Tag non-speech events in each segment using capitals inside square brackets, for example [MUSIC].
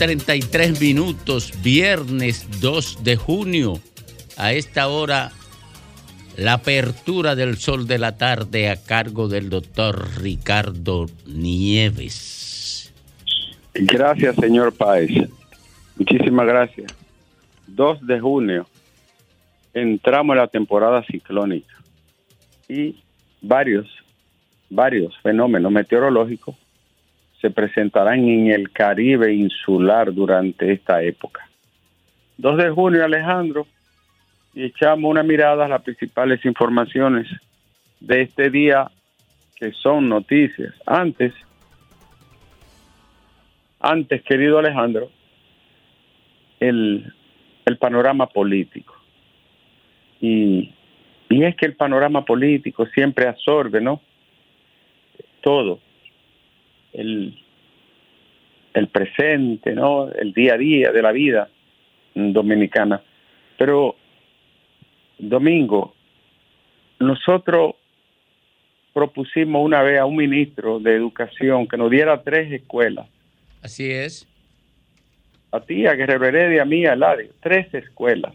33 minutos, viernes 2 de junio. A esta hora, la apertura del sol de la tarde a cargo del doctor Ricardo Nieves. Gracias, señor Páez. Muchísimas gracias. 2 de junio, entramos en la temporada ciclónica y varios, varios fenómenos meteorológicos se presentarán en el Caribe insular durante esta época. 2 de junio, Alejandro, y echamos una mirada a las principales informaciones de este día que son noticias. Antes, antes, querido Alejandro, el, el panorama político. Y, y es que el panorama político siempre absorbe, ¿no? Todo. El, el presente, ¿no? El día a día de la vida dominicana. Pero, Domingo, nosotros propusimos una vez a un ministro de educación que nos diera tres escuelas. Así es. A ti, a Guerrero Heredia, a mí, a Ladio, tres escuelas.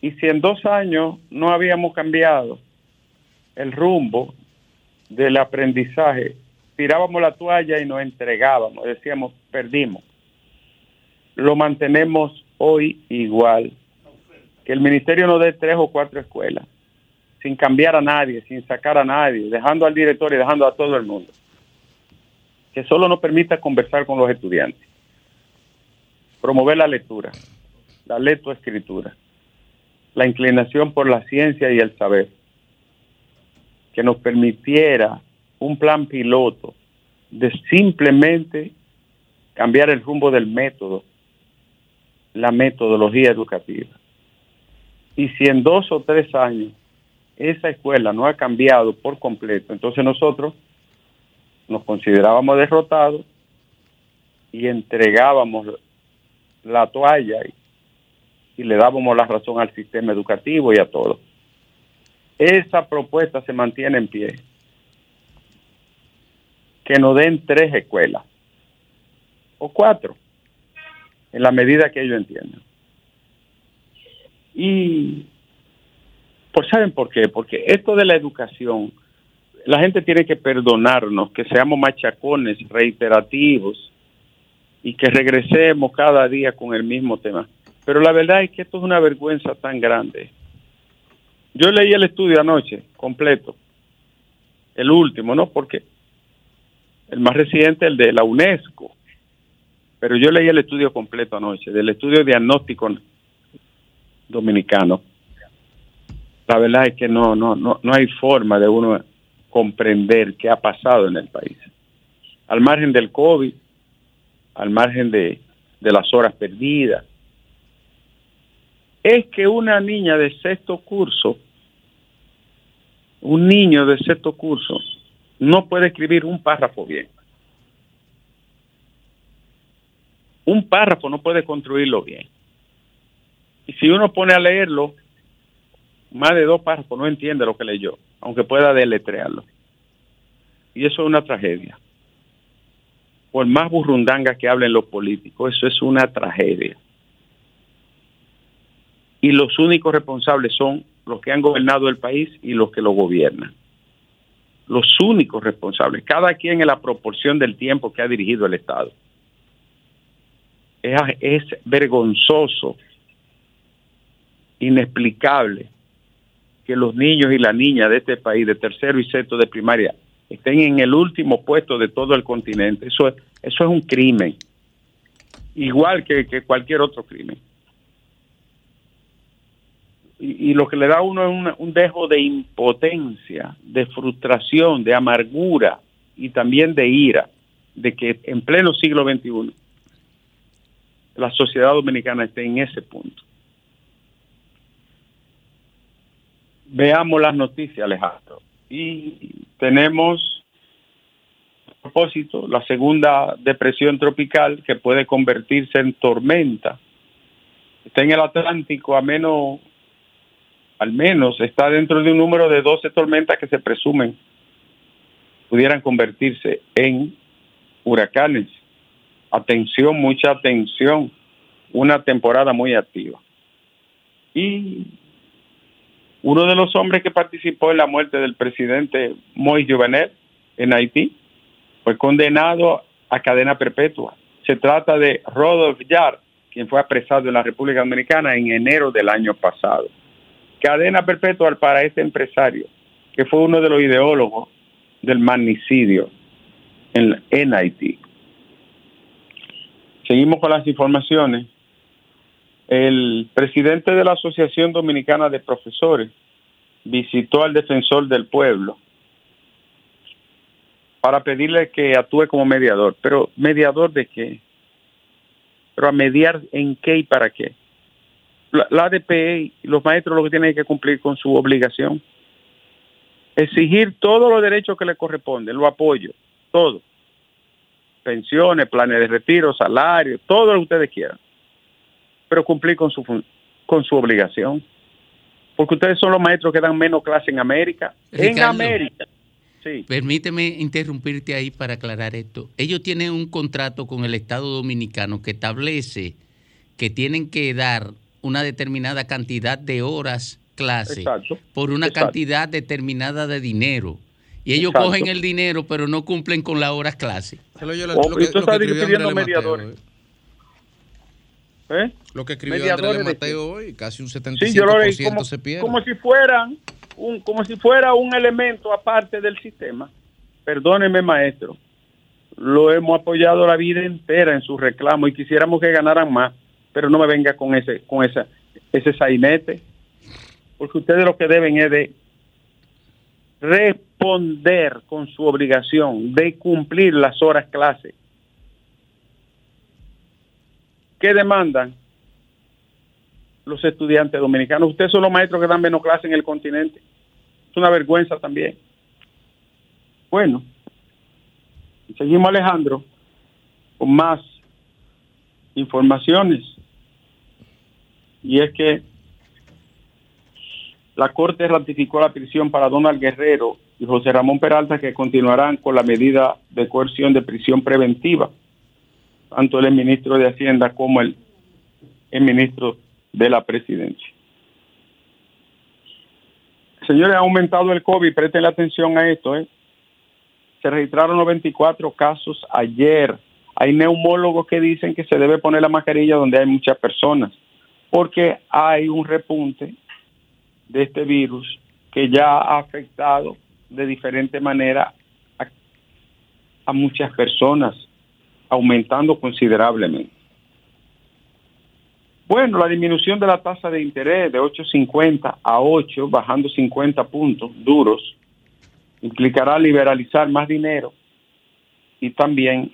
Y si en dos años no habíamos cambiado el rumbo del aprendizaje, tirábamos la toalla y nos entregábamos, decíamos, perdimos. Lo mantenemos hoy igual. Que el ministerio nos dé tres o cuatro escuelas, sin cambiar a nadie, sin sacar a nadie, dejando al director y dejando a todo el mundo. Que solo nos permita conversar con los estudiantes. Promover la lectura, la lectoescritura, la inclinación por la ciencia y el saber. Que nos permitiera un plan piloto de simplemente cambiar el rumbo del método, la metodología educativa. Y si en dos o tres años esa escuela no ha cambiado por completo, entonces nosotros nos considerábamos derrotados y entregábamos la toalla y, le dábamos la razón al sistema educativo y a todo. Esa propuesta se mantiene en pie que nos den tres escuelas o cuatro, en la medida que ellos entiendan. Y, pues, ¿saben por qué? Porque esto de la educación, la gente tiene que perdonarnos, que seamos machacones, reiterativos, y que regresemos cada día con el mismo tema. Pero la verdad es que esto es una vergüenza tan grande. Yo leí el estudio anoche, completo, el último, ¿no? Porque el más reciente, el de la UNESCO. Pero yo leí el estudio completo anoche, del estudio diagnóstico dominicano. La verdad es que no, no, no, no hay forma de uno comprender qué ha pasado en el país. Al margen del COVID, al margen de, de las horas perdidas, es que una niña de sexto curso, un niño de sexto curso, no puede escribir un párrafo bien. Un párrafo no puede construirlo bien. Y si uno pone a leerlo, más de dos párrafos no entiende lo que leyó, aunque pueda deletrearlo. Y eso es una tragedia. Por más burrundanga que hablen los políticos, eso es una tragedia. Y los únicos responsables son los que han gobernado el país y los que lo gobiernan los únicos responsables, cada quien en la proporción del tiempo que ha dirigido el Estado. Es, vergonzoso, inexplicable que los niños y las niñas de este país, de tercero y sexto de primaria, estén en el último puesto de todo el continente. Eso es, eso es un crimen, igual que cualquier otro crimen y, lo que le da a uno es un dejo de impotencia, de frustración, de amargura y también de ira, de que en pleno siglo XXI la sociedad dominicana esté en ese punto. Veamos las noticias, Alejandro. Y tenemos propósito, la segunda depresión tropical que puede convertirse en tormenta. Está en el Atlántico a menos, al menos está dentro de un número de 12 tormentas que se presumen pudieran convertirse en huracanes. Atención, mucha atención. Una temporada muy activa. Y uno de los hombres que participó en la muerte del presidente Moïse Jovenel en Haití fue condenado a cadena perpetua. Se trata de Rodolph Yar, quien fue apresado en la República Dominicana en enero del año pasado. Cadena perpetua para este empresario, que fue uno de los ideólogos del magnicidio en, en Haití. Seguimos con las informaciones. El presidente de la Asociación Dominicana de Profesores visitó al defensor del pueblo para pedirle que actúe como mediador. Pero mediador de qué? Pero a mediar en qué y para qué. La, la ADP y los maestros lo que tienen que cumplir con su obligación exigir todos los derechos que le corresponden, lo apoyo, todo. Pensiones, planes de retiro, salario, todo lo que ustedes quieran. Pero cumplir con su, con su obligación. Porque ustedes son los maestros que dan menos clase en América. en América. Sí. Permíteme interrumpirte ahí para aclarar esto. Ellos tienen un contrato con el Estado Dominicano que establece que tienen que dar una determinada cantidad de horas clase por una cantidad determinada de dinero. Y ellos cogen el dinero, pero no cumplen con las horas clase. Lo, lo, que, mediadores. ¿Eh? Lo que escribió Andrés Mateo hoy, casi un 75% se pierde. Como si fueran un, como si fuera un elemento aparte del sistema. Perdóneme, maestro. Lo hemos apoyado la vida entera en su reclamo y quisiéramos que ganaran más, pero no me venga con ese, con esa, ese sainete porque ustedes lo que deben es de responder con su obligación de cumplir las horas clase. ¿Qué demandan los estudiantes dominicanos? Ustedes son los maestros que dan menos clase en el continente. Es una vergüenza también. Bueno, seguimos Alejandro con más informaciones. Y es que la Corte ratificó la prisión para Donald Guerrero y José Ramón Peralta que continuarán con la medida de coerción de prisión preventiva, tanto el ministro de Hacienda como el, ministro de la Presidencia. Señores, ha aumentado el COVID, presten atención a esto. ¿eh? Se registraron 94 casos ayer. Hay neumólogos que dicen que se debe poner la mascarilla donde hay muchas personas, porque hay un repunte de este virus que ya ha afectado de diferente manera a, muchas personas, aumentando considerablemente. Bueno, la disminución de la tasa de interés de 8.50 a 8, bajando 50 puntos duros, implicará liberalizar más dinero y también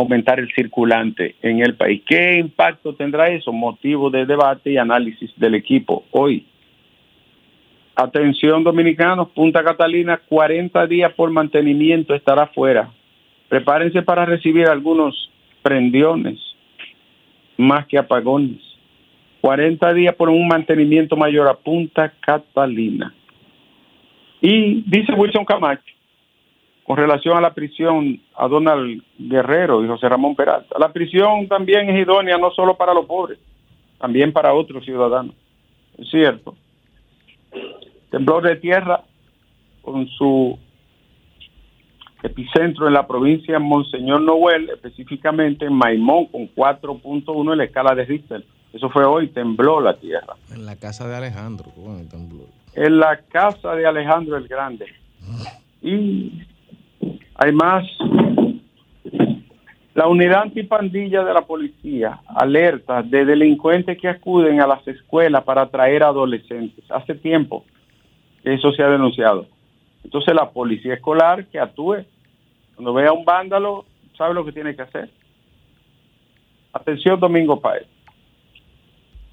aumentar el circulante en el país. ¿Qué impacto tendrá eso? Motivo de debate y análisis del equipo hoy. Atención dominicanos, Punta Catalina, 40 días por mantenimiento estará fuera. Prepárense para recibir algunos prendiones más que apagones. 40 días por un mantenimiento mayor a Punta Catalina. Y dice Wilson Camacho, con relación a la prisión a Donald Guerrero y José Ramón Peralta, la prisión también es idónea no solo para los pobres, también para otros ciudadanos. Es cierto temblor de tierra con su epicentro en la provincia de Monseñor Noel, específicamente en Maimón, con 4.1 en la escala de Richter. Eso fue hoy, tembló la tierra. En la casa de Alejandro, En la casa de Alejandro el Grande. Y hay más. La unidad antipandilla de la policía alerta de delincuentes que acuden a las escuelas para atraer adolescentes. Hace tiempo eso se ha denunciado. Entonces la policía escolar que actúe, cuando vea un vándalo, sabe lo que tiene que hacer. Atención Domingo Paez.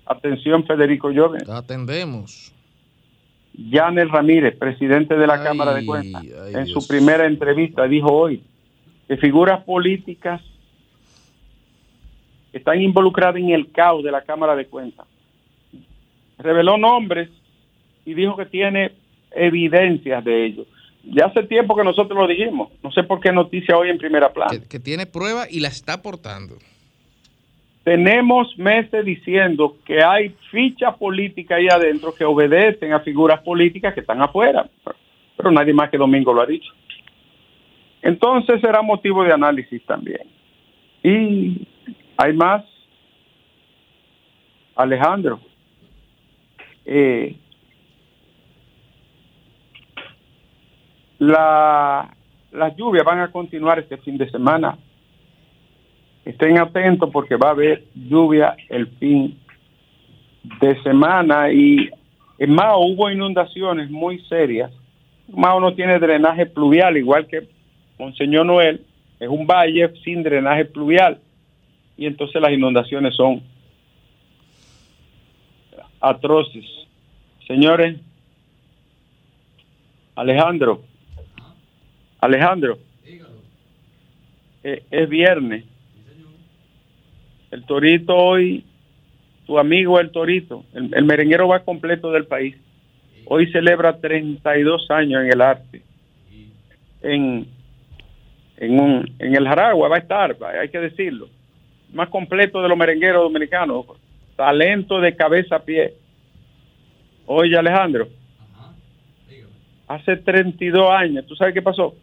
Atención Federico Lloves. Atendemos. Janel Ramírez, presidente de la Cámara de Cuentas, en su primera entrevista dijo hoy que figuras políticas están involucradas en el caos de la Cámara de Cuentas. Reveló nombres y dijo que tiene evidencias de ello. Ya hace tiempo que nosotros lo dijimos. No sé por qué noticia hoy en primera plana. Que, tiene prueba y la está aportando. Tenemos meses diciendo que hay ficha política ahí adentro que obedecen a figuras políticas que están afuera. Pero nadie más que Domingo lo ha dicho. Entonces será motivo de análisis también. Y hay más. Alejandro. Eh, La, las lluvias van a continuar este fin de semana. Estén atentos porque va a haber lluvia el fin de semana y en Mao hubo inundaciones muy serias. Mao no tiene drenaje pluvial, igual que Monseñor Noel, es un valle sin drenaje pluvial y entonces las inundaciones son atroces. Señores, Alejandro, Alejandro, eh, es viernes. El Torito hoy, tu amigo el Torito, el, merenguero va completo del país. Hoy celebra 32 años en el arte. En, en, un, en el Jaragua va a estar, hay que decirlo. Más completo de los merengueros dominicanos. Talento de cabeza a pie. Oye, Alejandro. Hace 32 años, ¿tú sabes qué pasó?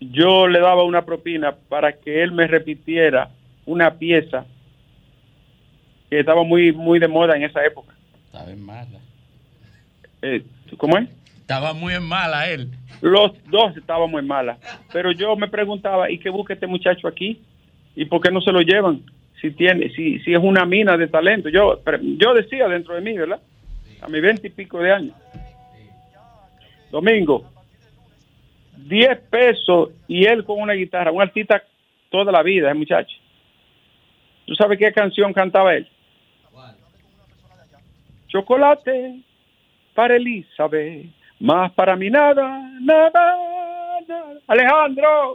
Yo le daba una propina para que él me repitiera una pieza que estaba muy muy de moda en esa época. Estaba en mala. Eh, ¿Cómo es? Estaba muy en mala él. Los dos estaban muy mala. Pero yo me preguntaba, ¿y qué busca este muchacho aquí? ¿Y por qué no se lo llevan? Si tiene, si, si es una mina de talento. Yo, yo decía dentro de mí, ¿verdad? A mis veinte y pico de años. Domingo, 10 pesos y él con una guitarra, un artista toda la vida, el muchacho. ¿Tú sabes qué canción cantaba él? Chocolate para Elizabeth, más para mí nada, nada, nada. Alejandro.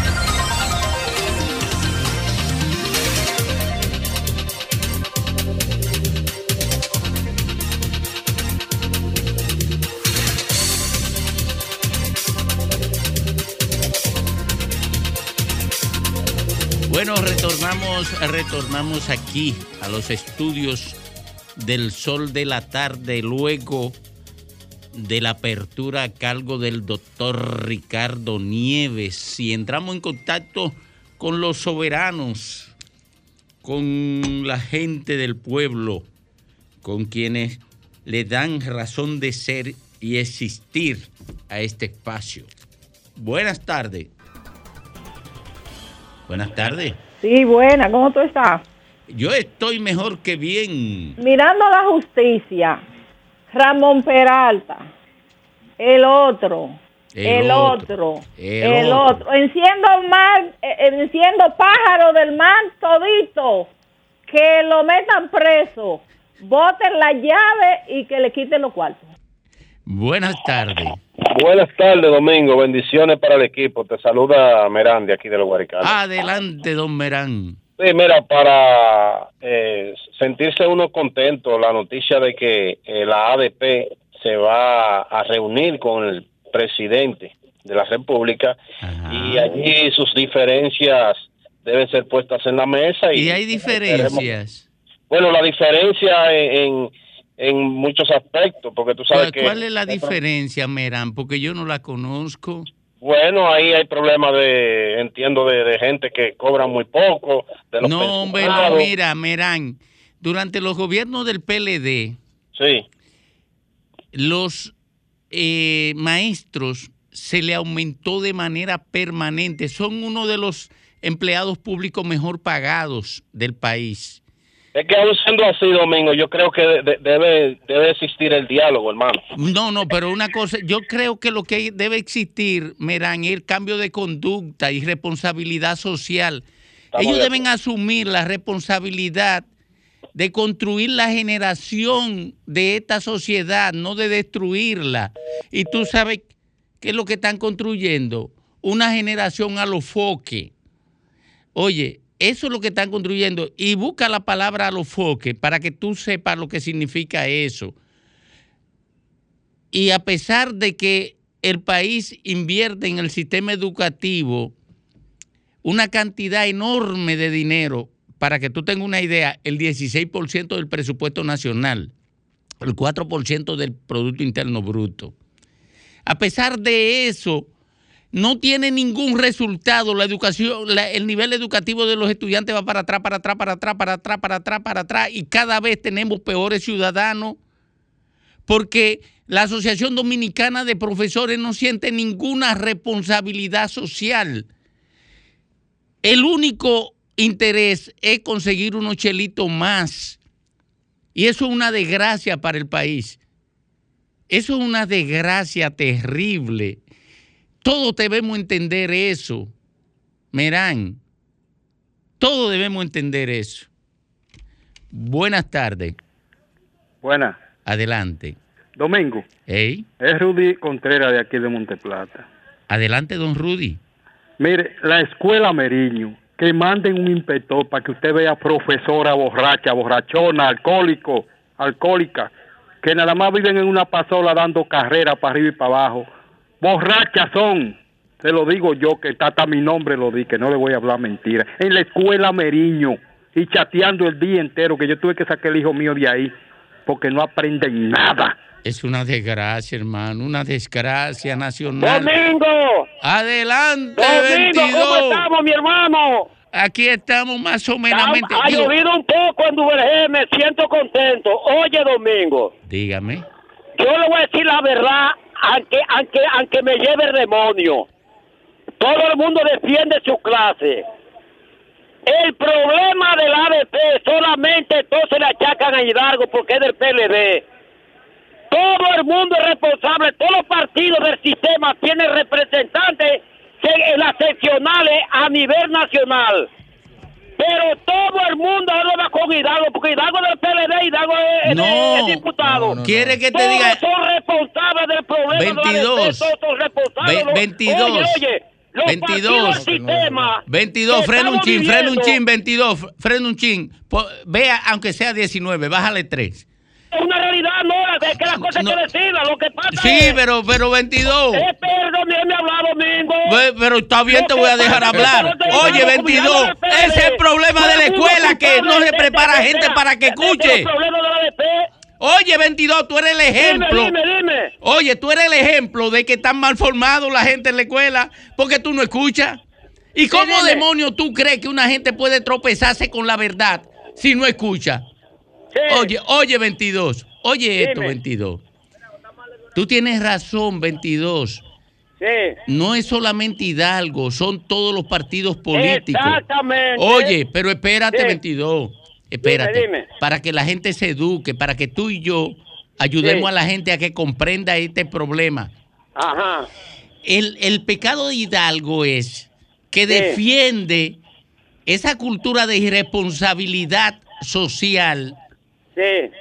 Bueno, retornamos, retornamos aquí a los estudios del sol de la tarde, luego de la apertura a cargo del doctor Ricardo Nieves. Y entramos en contacto con los soberanos, con la gente del pueblo, con quienes le dan razón de ser y existir a este espacio. Buenas tardes. Buenas tardes. Sí, buena, ¿cómo tú estás? Yo estoy mejor que bien. Mirando la justicia, Ramón Peralta, el otro, el, otro, el, otro. Enciendo mar, eh, enciendo pájaro del mar todito, que lo metan preso, boten la llave y que le quiten los cuartos. Buenas tardes. Buenas tardes, Domingo. Bendiciones para el equipo. Te saluda Merán de aquí de los Guaricanos. Adelante, don Merán. Sí, mira, para eh, sentirse uno contento, la noticia de que eh, la ADP se va a reunir con el presidente de la República y allí sus diferencias deben ser puestas en la mesa. ¿Y, hay diferencias? Bueno, la diferencia en en muchos aspectos, porque tú sabes que... ¿Cuál es la diferencia, Merán? Porque yo no la conozco. Bueno, ahí hay problemas de, entiendo, de, gente que cobra muy poco. De no, hombre, mira, Merán, durante los gobiernos del PLD, sí. los eh, maestros se le aumentó de manera permanente. Son uno de los empleados públicos mejor pagados del país. Es que siendo así, Domingo, yo creo que debe, debe existir el diálogo, hermano. No, no, pero una cosa, yo creo que lo que debe existir, Merán, es el cambio de conducta y responsabilidad social. Ellos deben asumir la responsabilidad de construir la generación de esta sociedad, no de destruirla. Y tú sabes qué es lo que están construyendo, una generación a los foques. Oye, eso es lo que están construyendo. Y busca la palabra a los foques para que tú sepas lo que significa eso. Y a pesar de que el país invierte en el sistema educativo una cantidad enorme de dinero, para que tú tengas una idea, el 16% del presupuesto nacional, el 4% del Producto Interno Bruto. A pesar de eso, no tiene ningún resultado. La educación, el nivel educativo de los estudiantes va para atrás, para atrás, para atrás, para atrás, para atrás, para atrás, y cada vez tenemos peores ciudadanos porque la Asociación Dominicana de Profesores no siente ninguna responsabilidad social. El único interés es conseguir unos chelitos más. Y eso es una desgracia para el país. Eso es una desgracia terrible. Todos debemos entender eso. Merán, todos debemos entender eso. Buenas tardes. Buenas. Adelante. Domingo. Hey. Es Rudy Contreras de aquí de Monteplata. Adelante, don Rudy. Mire, la escuela Meriño, que manden un inspector para que usted vea profesora borracha, borrachona, alcohólico, alcohólica, que nada más viven en una pasola dando carrera para arriba y para abajo borrachas son. Se lo digo yo, que está hasta mi nombre lo di, que no le voy a hablar mentira. En la escuela Meriño y chateando el día entero, que yo tuve que sacar el hijo mío de ahí, porque no aprenden nada. Es una desgracia, hermano, una desgracia nacional. Domingo. Adelante, Domingo, ¿cómo estamos, mi hermano? Aquí estamos más o menos. Ha, llovido un poco en Duvergé, me siento contento. Oye, Domingo. Dígame. Yo le voy a decir la verdad aunque, aunque, aunque me lleve el demonio. Todo el mundo defiende su clase. El problema del ADP solamente entonces le achacan a Hidalgo porque es del PLD. Todo el mundo es responsable, todos los partidos del sistema tienen representantes en las seccionales a nivel nacional. Pero todo el mundo va con Hidalgo, porque Hidalgo del PLD, Hidalgo es, no, diputado. Quiere que te todos diga. son responsables del problema 22. De todos responsables. 22. Oye, oye, los 22. Sistema 22, frena un chin, frena un chin, 22, frena un chin. Vea, aunque sea 19, bájale 3 es una realidad, no, es que las cosas no. hay que decirlas, lo que pasa Sí, pero, pero 22. Eh, perdón, me Domingo. Pero está bien, te voy a dejar hablar. Oye, 22, ese es el problema de la escuela, que no se prepara gente para que escuche. Oye, 22, tú eres el ejemplo. Dime, dime, dime. Oye, tú eres el ejemplo de que están mal formados la gente en la escuela porque tú no escuchas. ¿Y cómo demonios tú crees que una gente puede tropezarse con la verdad si no escucha? Oye, oye, 22. Oye esto, 22. Tú tienes razón, 22. Sí. No es solamente Hidalgo, son todos los partidos políticos. Exactamente. Oye, pero espérate, 22. Espérate. Para que la gente se eduque, para que tú y yo ayudemos a la gente a que comprenda este problema. Ajá. El, el pecado de Hidalgo es que defiende esa cultura de irresponsabilidad social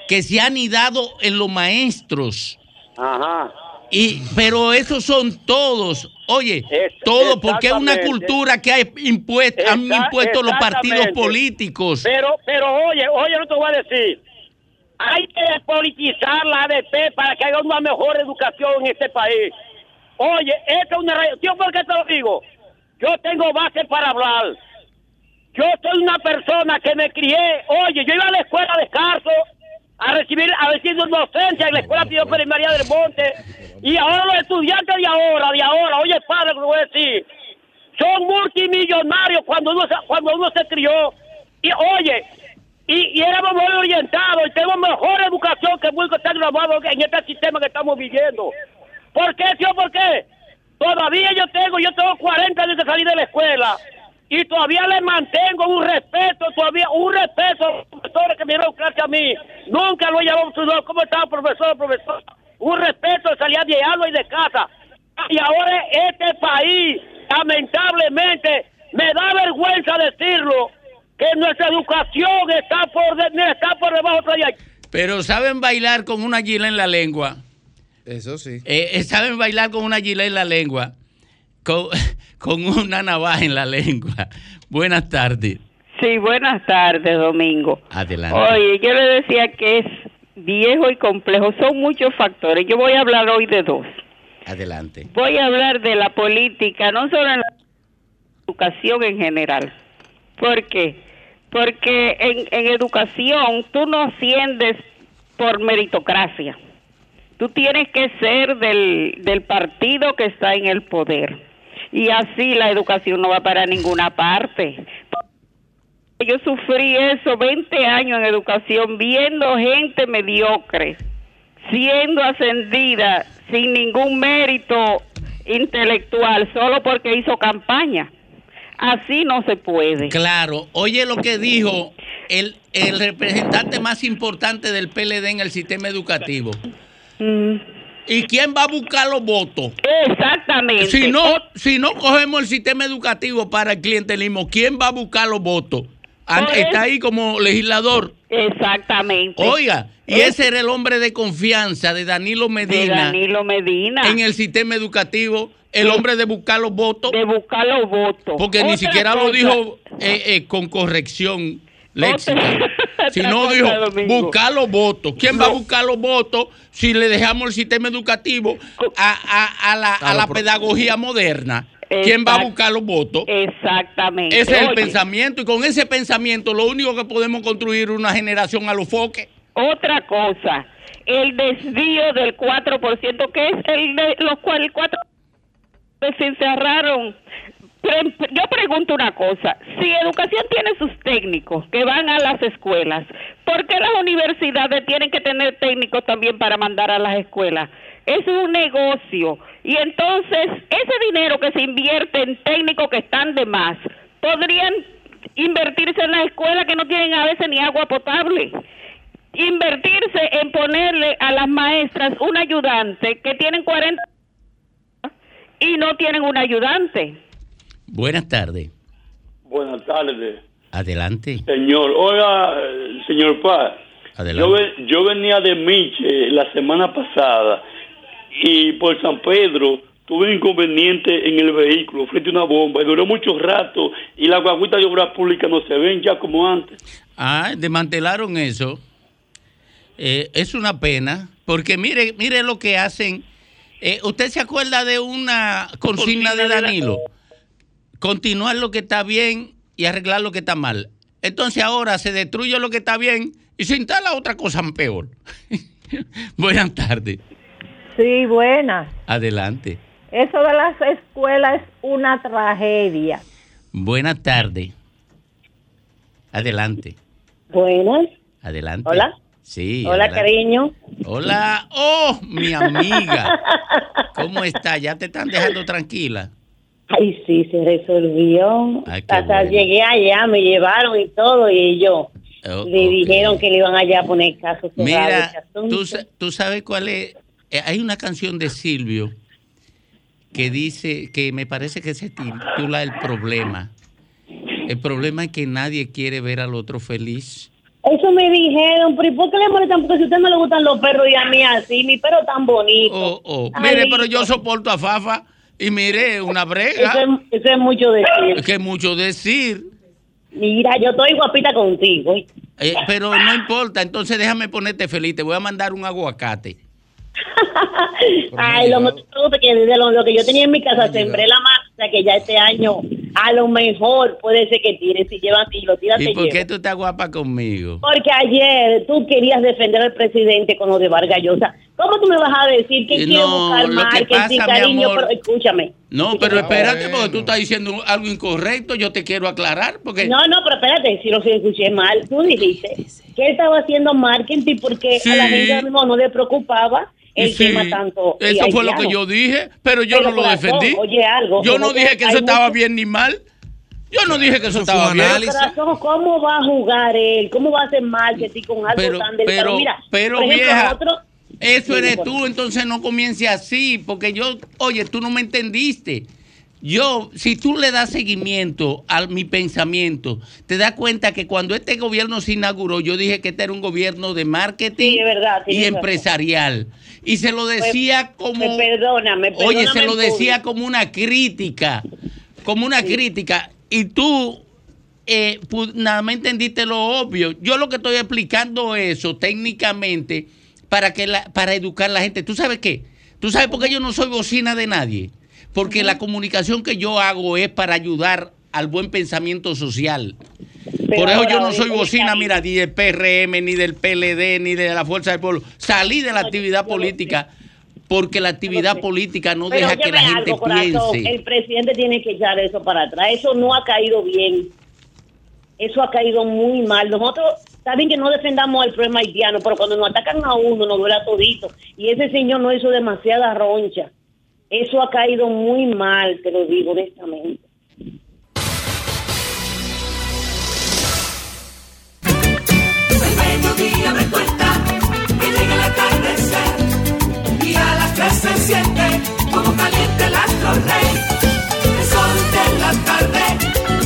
que se han idado en los maestros. Ajá. Y, pero esos son todos, oye, todos, porque es una cultura que ha impuesto, han impuesto los partidos políticos. Pero, pero oye, oye, no te voy a decir, hay que politizar la ADP para que haya una mejor educación en este país. Oye, esto es una... Yo, ¿por qué te lo digo? Yo tengo base para hablar. Yo soy una persona que me crié, oye, yo iba a la escuela de Carso a recibir, a recibir docencia en la escuela Pío María del Monte, y ahora los estudiantes de ahora, de ahora, oye padre, lo voy a decir, son multimillonarios cuando uno cuando uno se crió, y oye, y, éramos muy orientados y tenemos mejor educación que muchos que está grabado en este sistema que estamos viviendo. ¿Por qué, tío? ¿Por qué? Todavía yo tengo, yo tengo 40 años de salir de la escuela y todavía le mantengo un respeto, todavía un respeto a los profesores que me dieron clase a mí. Nunca lo he llamado su nombre, ¿cómo está profesor, profesor? Un respeto de salir de algo y de casa. Y ahora este país, lamentablemente, me da vergüenza decirlo, que nuestra educación está por, está por debajo de allá. Pero saben bailar con una gila en la lengua. Eso sí. Eh, eh, saben bailar con una gila en la lengua. Con, [LAUGHS] con una navaja en la lengua. Buenas tardes. Sí, buenas tardes, Domingo. Adelante. Oye, yo le decía que es viejo y complejo. Son muchos factores. Yo voy a hablar hoy de dos. Adelante. Voy a hablar de la política, no solo en la educación en general. ¿Por qué? Porque en, en educación tú no asciendes por meritocracia. Tú tienes que ser del, del partido que está en el poder. Y así la educación no va para ninguna parte. Yo sufrí eso 20 años en educación viendo gente mediocre siendo ascendida sin ningún mérito intelectual solo porque hizo campaña. Así no se puede. Claro, oye lo que dijo el, el representante más importante del PLD en el sistema educativo. Mm. ¿Y quién va a buscar los votos? Exactamente. Si no, si no cogemos el sistema educativo para el clientelismo, ¿quién va a buscar los votos? Está ahí como legislador. Exactamente. Oiga, y ese era el hombre de confianza de Danilo Medina. Danilo Medina. En el sistema educativo, el hombre de buscar los votos. De buscar los votos. Porque ni siquiera lo dijo eh, eh, con corrección léxica. [LAUGHS] [LAUGHS] sino dijo buscar los votos. ¿Quién va a buscar los votos si le dejamos el sistema educativo a, la, a la pedagogía moderna? ¿Quién va a buscar los votos? Exactamente. Ese es el pensamiento y con ese pensamiento lo único que podemos construir es una generación a los foques. Otra cosa, el desvío del 4%, que es el de los cuales 4 se encerraron. Yo pregunto una cosa, si educación tiene sus técnicos que van a las escuelas, ¿por qué las universidades tienen que tener técnicos también para mandar a las escuelas? Es un negocio y entonces ese dinero que se invierte en técnicos que están de más, podrían invertirse en las escuelas que no tienen a veces ni agua potable invertirse en ponerle a las maestras un ayudante que tienen 40 y no tienen un ayudante. Buenas tardes. Buenas tardes. Adelante. Señor, oiga, señor Paz. Adelante. Yo, yo venía de Miche la semana pasada y por San Pedro tuve un inconveniente en el vehículo frente a una bomba y duró mucho rato y la guaguita de obra pública no se ven ya como antes. Ah, desmantelaron eso. Eh, es una pena, porque mire, mire lo que hacen. Eh, ¿Usted se acuerda de una consigna de Danilo? Continuar lo que está bien y arreglar lo que está mal. Entonces ahora se destruye lo que está bien y se instala otra cosa peor. [LAUGHS] buenas tardes. Sí, buenas. Adelante. Eso de las escuelas es una tragedia. Buenas tardes. Adelante. Buenas. Adelante. Hola. Sí. Hola, cariño. Hola. Oh, mi amiga. ¿Cómo está? ¿Ya te están dejando tranquila? Ay, sí, se resolvió. Hasta llegué allá, me llevaron y todo, y yo. Oh, le dijeron que le iban allá a poner caso Mira, ¿tú, tú sabes cuál es. Eh, hay una canción de Silvio que dice, que me parece que se titula El problema. El problema es que nadie quiere ver al otro feliz. Eso me dijeron, pero ¿y por qué le molestan? Porque si a usted no le gustan los perros y a mí así, mi perro tan bonito. Oh, oh. Mire, pero yo soporto a Fafa y mire, una brega. Eso es, mucho decir. Es que es mucho decir. Mira, yo estoy guapita contigo. Eh, pero no importa, entonces déjame ponerte feliz, te voy a mandar un aguacate. [LAUGHS] Ay, lo, que lo, que yo tenía en mi casa sembré la que ya este año a lo mejor puede ser que tire, si llevan, si lo tiras, ¿Y por qué tú estás guapa conmigo? Porque ayer tú querías defender al presidente con lo de Vargas Llosa. ¿Cómo tú me vas a decir que quiero buscar marketing, cariño? Pero escúchame. No, pero espérate, porque tú estás diciendo algo incorrecto, yo te quiero aclarar. porque No, no, pero espérate, si lo escuché mal, tú dijiste que él estaba haciendo marketing porque a la gente mismo no le preocupaba el tema tanto. Eso fue lo que yo dije, pero yo no lo defendí. Oye, algo. Yo no dije que eso estaba bien ni mal. Yo no dije que eso, estaba bien. ¿Cómo va a jugar él? ¿Cómo va a hacer marketing con algo pero, tan delicado? Pero, Mira, pero vieja, eso eres tú, entonces no comience así, porque yo, oye, tú no me entendiste. Yo, si tú le das seguimiento a mi pensamiento, te das cuenta que cuando este gobierno se inauguró, yo dije que este era un gobierno de marketing y empresarial. Y se lo pues, decía como... perdóname, Oye, se lo decía como una crítica, como una crítica. Y tú eh, nada más entendiste lo obvio. Yo lo que estoy explicando eso técnicamente para, que la, para educar a la gente. ¿Tú sabes qué? ¿Tú sabes por qué yo no soy bocina de nadie? Porque la comunicación que yo hago es para ayudar al buen pensamiento social. Por eso yo no soy bocina, mira, ni del PRM, ni del PLD, ni de la Fuerza del Pueblo. Salí de la actividad política porque la actividad política no deja que la gente piense. El presidente tiene que echar eso para atrás. Eso no ha caído bien. Eso ha caído muy mal. Nosotros, saben que no defendamos el problema haitiano, pero cuando nos atacan a uno, nos duele a todito. Y ese señor no hizo demasiada roncha. Eso ha caído muy mal, te lo digo honestamente. mediodía me cuenta que llega el atardecer y a las tres se siente como caliente el astro rey. El sol de la tarde,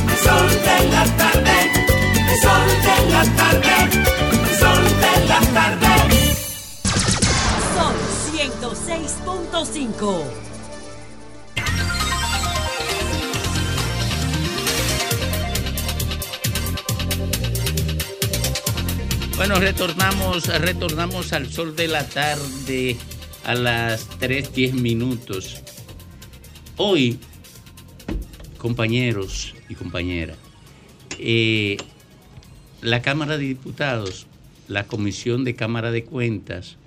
el sol de la tarde, el sol de la tarde, el sol de la tarde. Son 106.5. Bueno, retornamos, retornamos al sol de la tarde a las 3.10 minutos. Hoy, compañeros y compañeras, eh, la Cámara de Diputados, la Comisión de Cámara de Cuentas,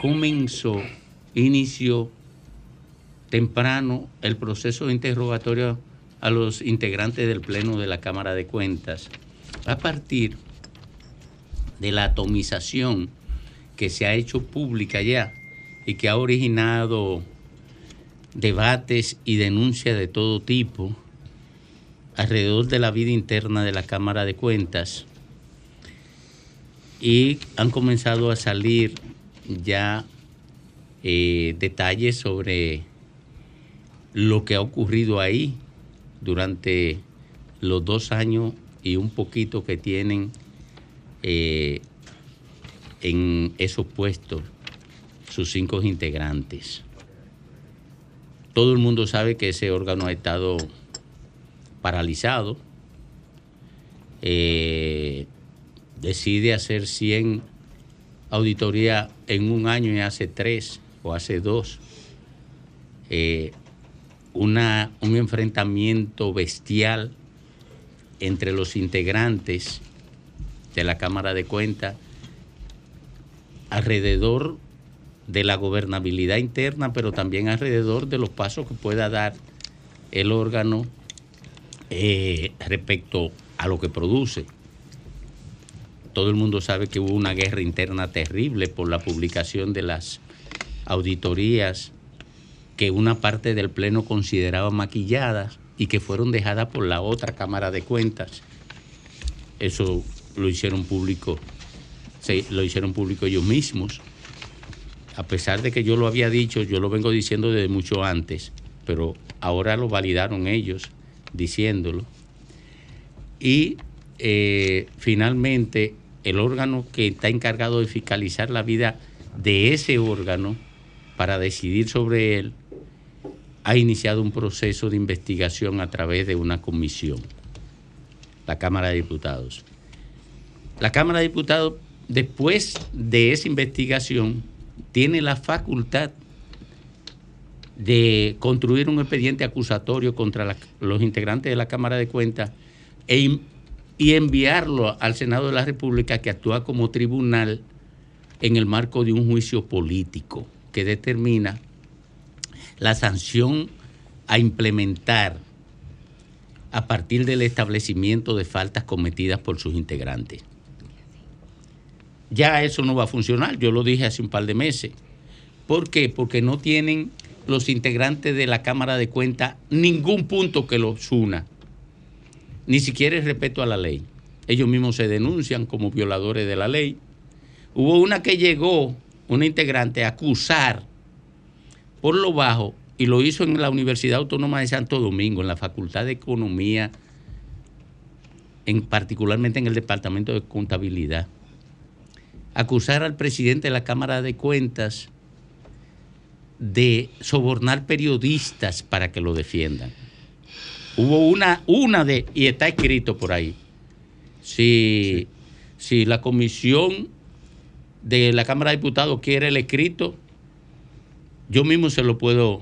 comenzó, inició temprano el proceso de interrogatorio a los integrantes del Pleno de la Cámara de Cuentas a partir de la atomización que se ha hecho pública ya y que ha originado debates y denuncias de todo tipo alrededor de la vida interna de la Cámara de Cuentas y han comenzado a salir ya eh, detalles sobre lo que ha ocurrido ahí durante los dos años y un poquito que tienen eh, en esos puestos sus cinco integrantes. Todo el mundo sabe que ese órgano ha estado paralizado. Eh, decide hacer 100 auditorías en un año y hace tres o hace dos. Eh, una, un enfrentamiento bestial entre los integrantes de la Cámara de Cuentas alrededor de la gobernabilidad interna, pero también alrededor de los pasos que pueda dar el órgano eh, respecto a lo que produce. Todo el mundo sabe que hubo una guerra interna terrible por la publicación de las auditorías que una parte del Pleno consideraba maquilladas y que fueron dejadas por la otra Cámara de Cuentas. Eso lo hicieron público, lo hicieron público ellos mismos. A pesar de que yo lo había dicho, yo lo vengo diciendo desde mucho antes, pero ahora lo validaron ellos diciéndolo. Y eh, finalmente el órgano que está encargado de fiscalizar la vida de ese órgano para decidir sobre él ha iniciado un proceso de investigación a través de una comisión, la Cámara de Diputados. La Cámara de Diputados, después de esa investigación, tiene la facultad de construir un expediente acusatorio contra los integrantes de la Cámara de Cuentas e y enviarlo al Senado de la República que actúa como tribunal en el marco de un juicio político que determina la sanción a implementar a partir del establecimiento de faltas cometidas por sus integrantes. Ya eso no va a funcionar, yo lo dije hace un par de meses. ¿Por qué? Porque no tienen los integrantes de la Cámara de Cuentas ningún punto que los una, ni siquiera el respeto a la ley. Ellos mismos se denuncian como violadores de la ley. Hubo una que llegó, una integrante, a acusar por lo bajo y lo hizo en la Universidad Autónoma de Santo Domingo, en la Facultad de Economía, en, particularmente en el Departamento de Contabilidad. Acusar al presidente de la Cámara de Cuentas de sobornar periodistas para que lo defiendan. Hubo una, una de, y está escrito por ahí, si, si la comisión de la Cámara de Diputados quiere el escrito, yo mismo se lo puedo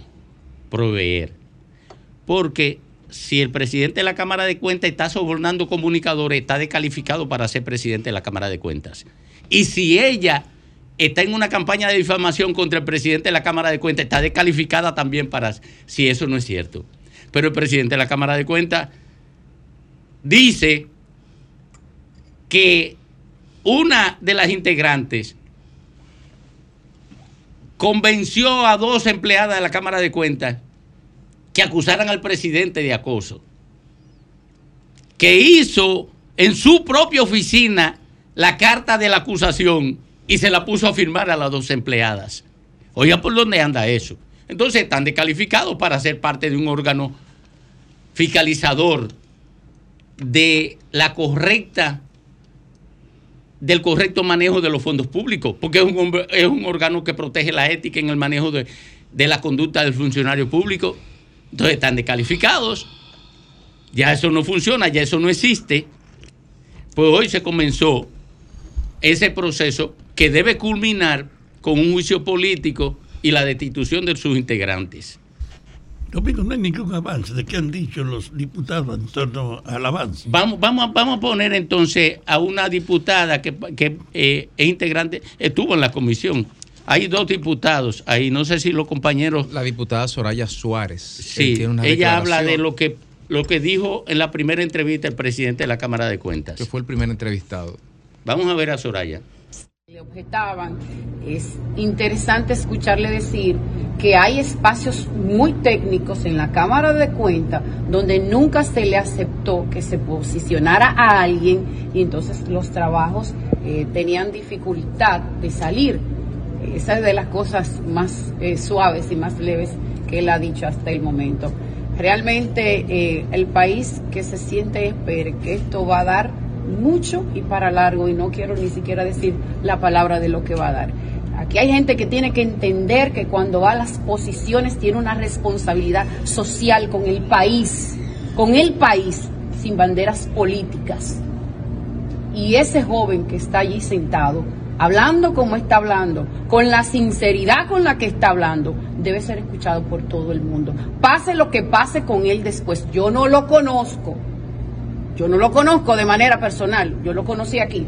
proveer. Porque si el presidente de la Cámara de Cuentas está sobornando comunicadores, está descalificado para ser presidente de la Cámara de Cuentas. Y si ella está en una campaña de difamación contra el presidente de la Cámara de Cuentas, está descalificada también para si eso no es cierto. Pero el presidente de la Cámara de Cuentas dice que una de las integrantes convenció a dos empleadas de la Cámara de Cuentas que acusaran al presidente de acoso, que hizo en su propia oficina la carta de la acusación y se la puso a firmar a las dos empleadas. Oiga, ¿por dónde anda eso? Entonces están descalificados para ser parte de un órgano fiscalizador de la correcta del correcto manejo de los fondos públicos, porque es un, órgano que protege la ética en el manejo de, de la conducta del funcionario público. Entonces están descalificados. Ya eso no funciona, ya eso no existe. Pues hoy se comenzó ese proceso que debe culminar con un juicio político y la destitución de sus integrantes. Domingo, no hay ningún avance de qué han dicho los diputados en torno al avance. Vamos, vamos, vamos a poner entonces a una diputada que, eh, es integrante, estuvo en la comisión. Hay dos diputados ahí, no sé si los compañeros. La diputada Soraya Suárez. Sí, ella habla de lo que, lo que dijo en la primera entrevista el presidente de la Cámara de Cuentas. Que fue el primer entrevistado. Vamos a ver a Soraya. Le objetaban, es interesante escucharle decir que hay espacios muy técnicos en la Cámara de Cuentas donde nunca se le aceptó que se posicionara a alguien y entonces los trabajos eh, tenían dificultad de salir. Esa es de las cosas más eh, suaves y más leves que él ha dicho hasta el momento. Realmente eh, el país que se siente espere que esto va a dar mucho y para largo y no quiero ni siquiera decir la palabra de lo que va a dar. Aquí hay gente que tiene que entender que cuando va a las posiciones tiene una responsabilidad social con el país, con el país, sin banderas políticas. Y ese joven que está allí sentado, hablando como está hablando, con la sinceridad con la que está hablando, debe ser escuchado por todo el mundo. Pase lo que pase con él después. Yo no lo conozco, yo no lo conozco de manera personal, yo lo conocí aquí.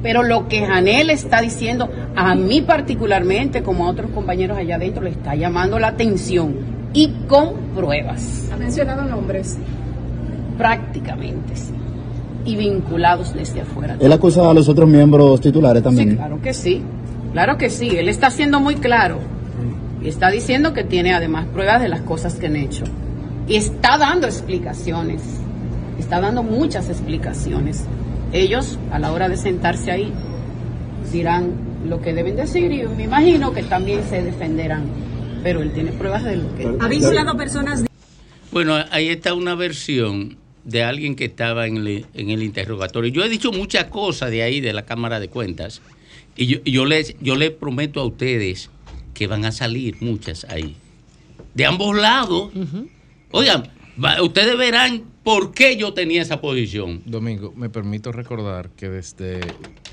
Pero lo que Janel está diciendo, a mí particularmente, como a otros compañeros allá adentro, le está llamando la atención y con pruebas. ¿Ha mencionado nombres? Prácticamente, sí. Y vinculados desde afuera. ¿Él acusa a los otros miembros titulares también? Sí, claro que sí. Claro que sí. Él está siendo muy claro. Y está diciendo que tiene además pruebas de las cosas que han hecho. Y está dando explicaciones está dando muchas explicaciones. Ellos, a la hora de sentarse ahí, dirán lo que deben decir y me imagino que también se defenderán. Pero él tiene pruebas de lo que... ¿Ha vinculado personas? Bueno, ahí está una versión de alguien que estaba en el, en el interrogatorio. Yo he dicho muchas cosas de ahí, de la Cámara de Cuentas, y yo, yo, les, yo les prometo a ustedes que van a salir muchas ahí. De ambos lados. Oigan, ustedes verán por qué yo tenía esa posición. Domingo, me permito recordar que desde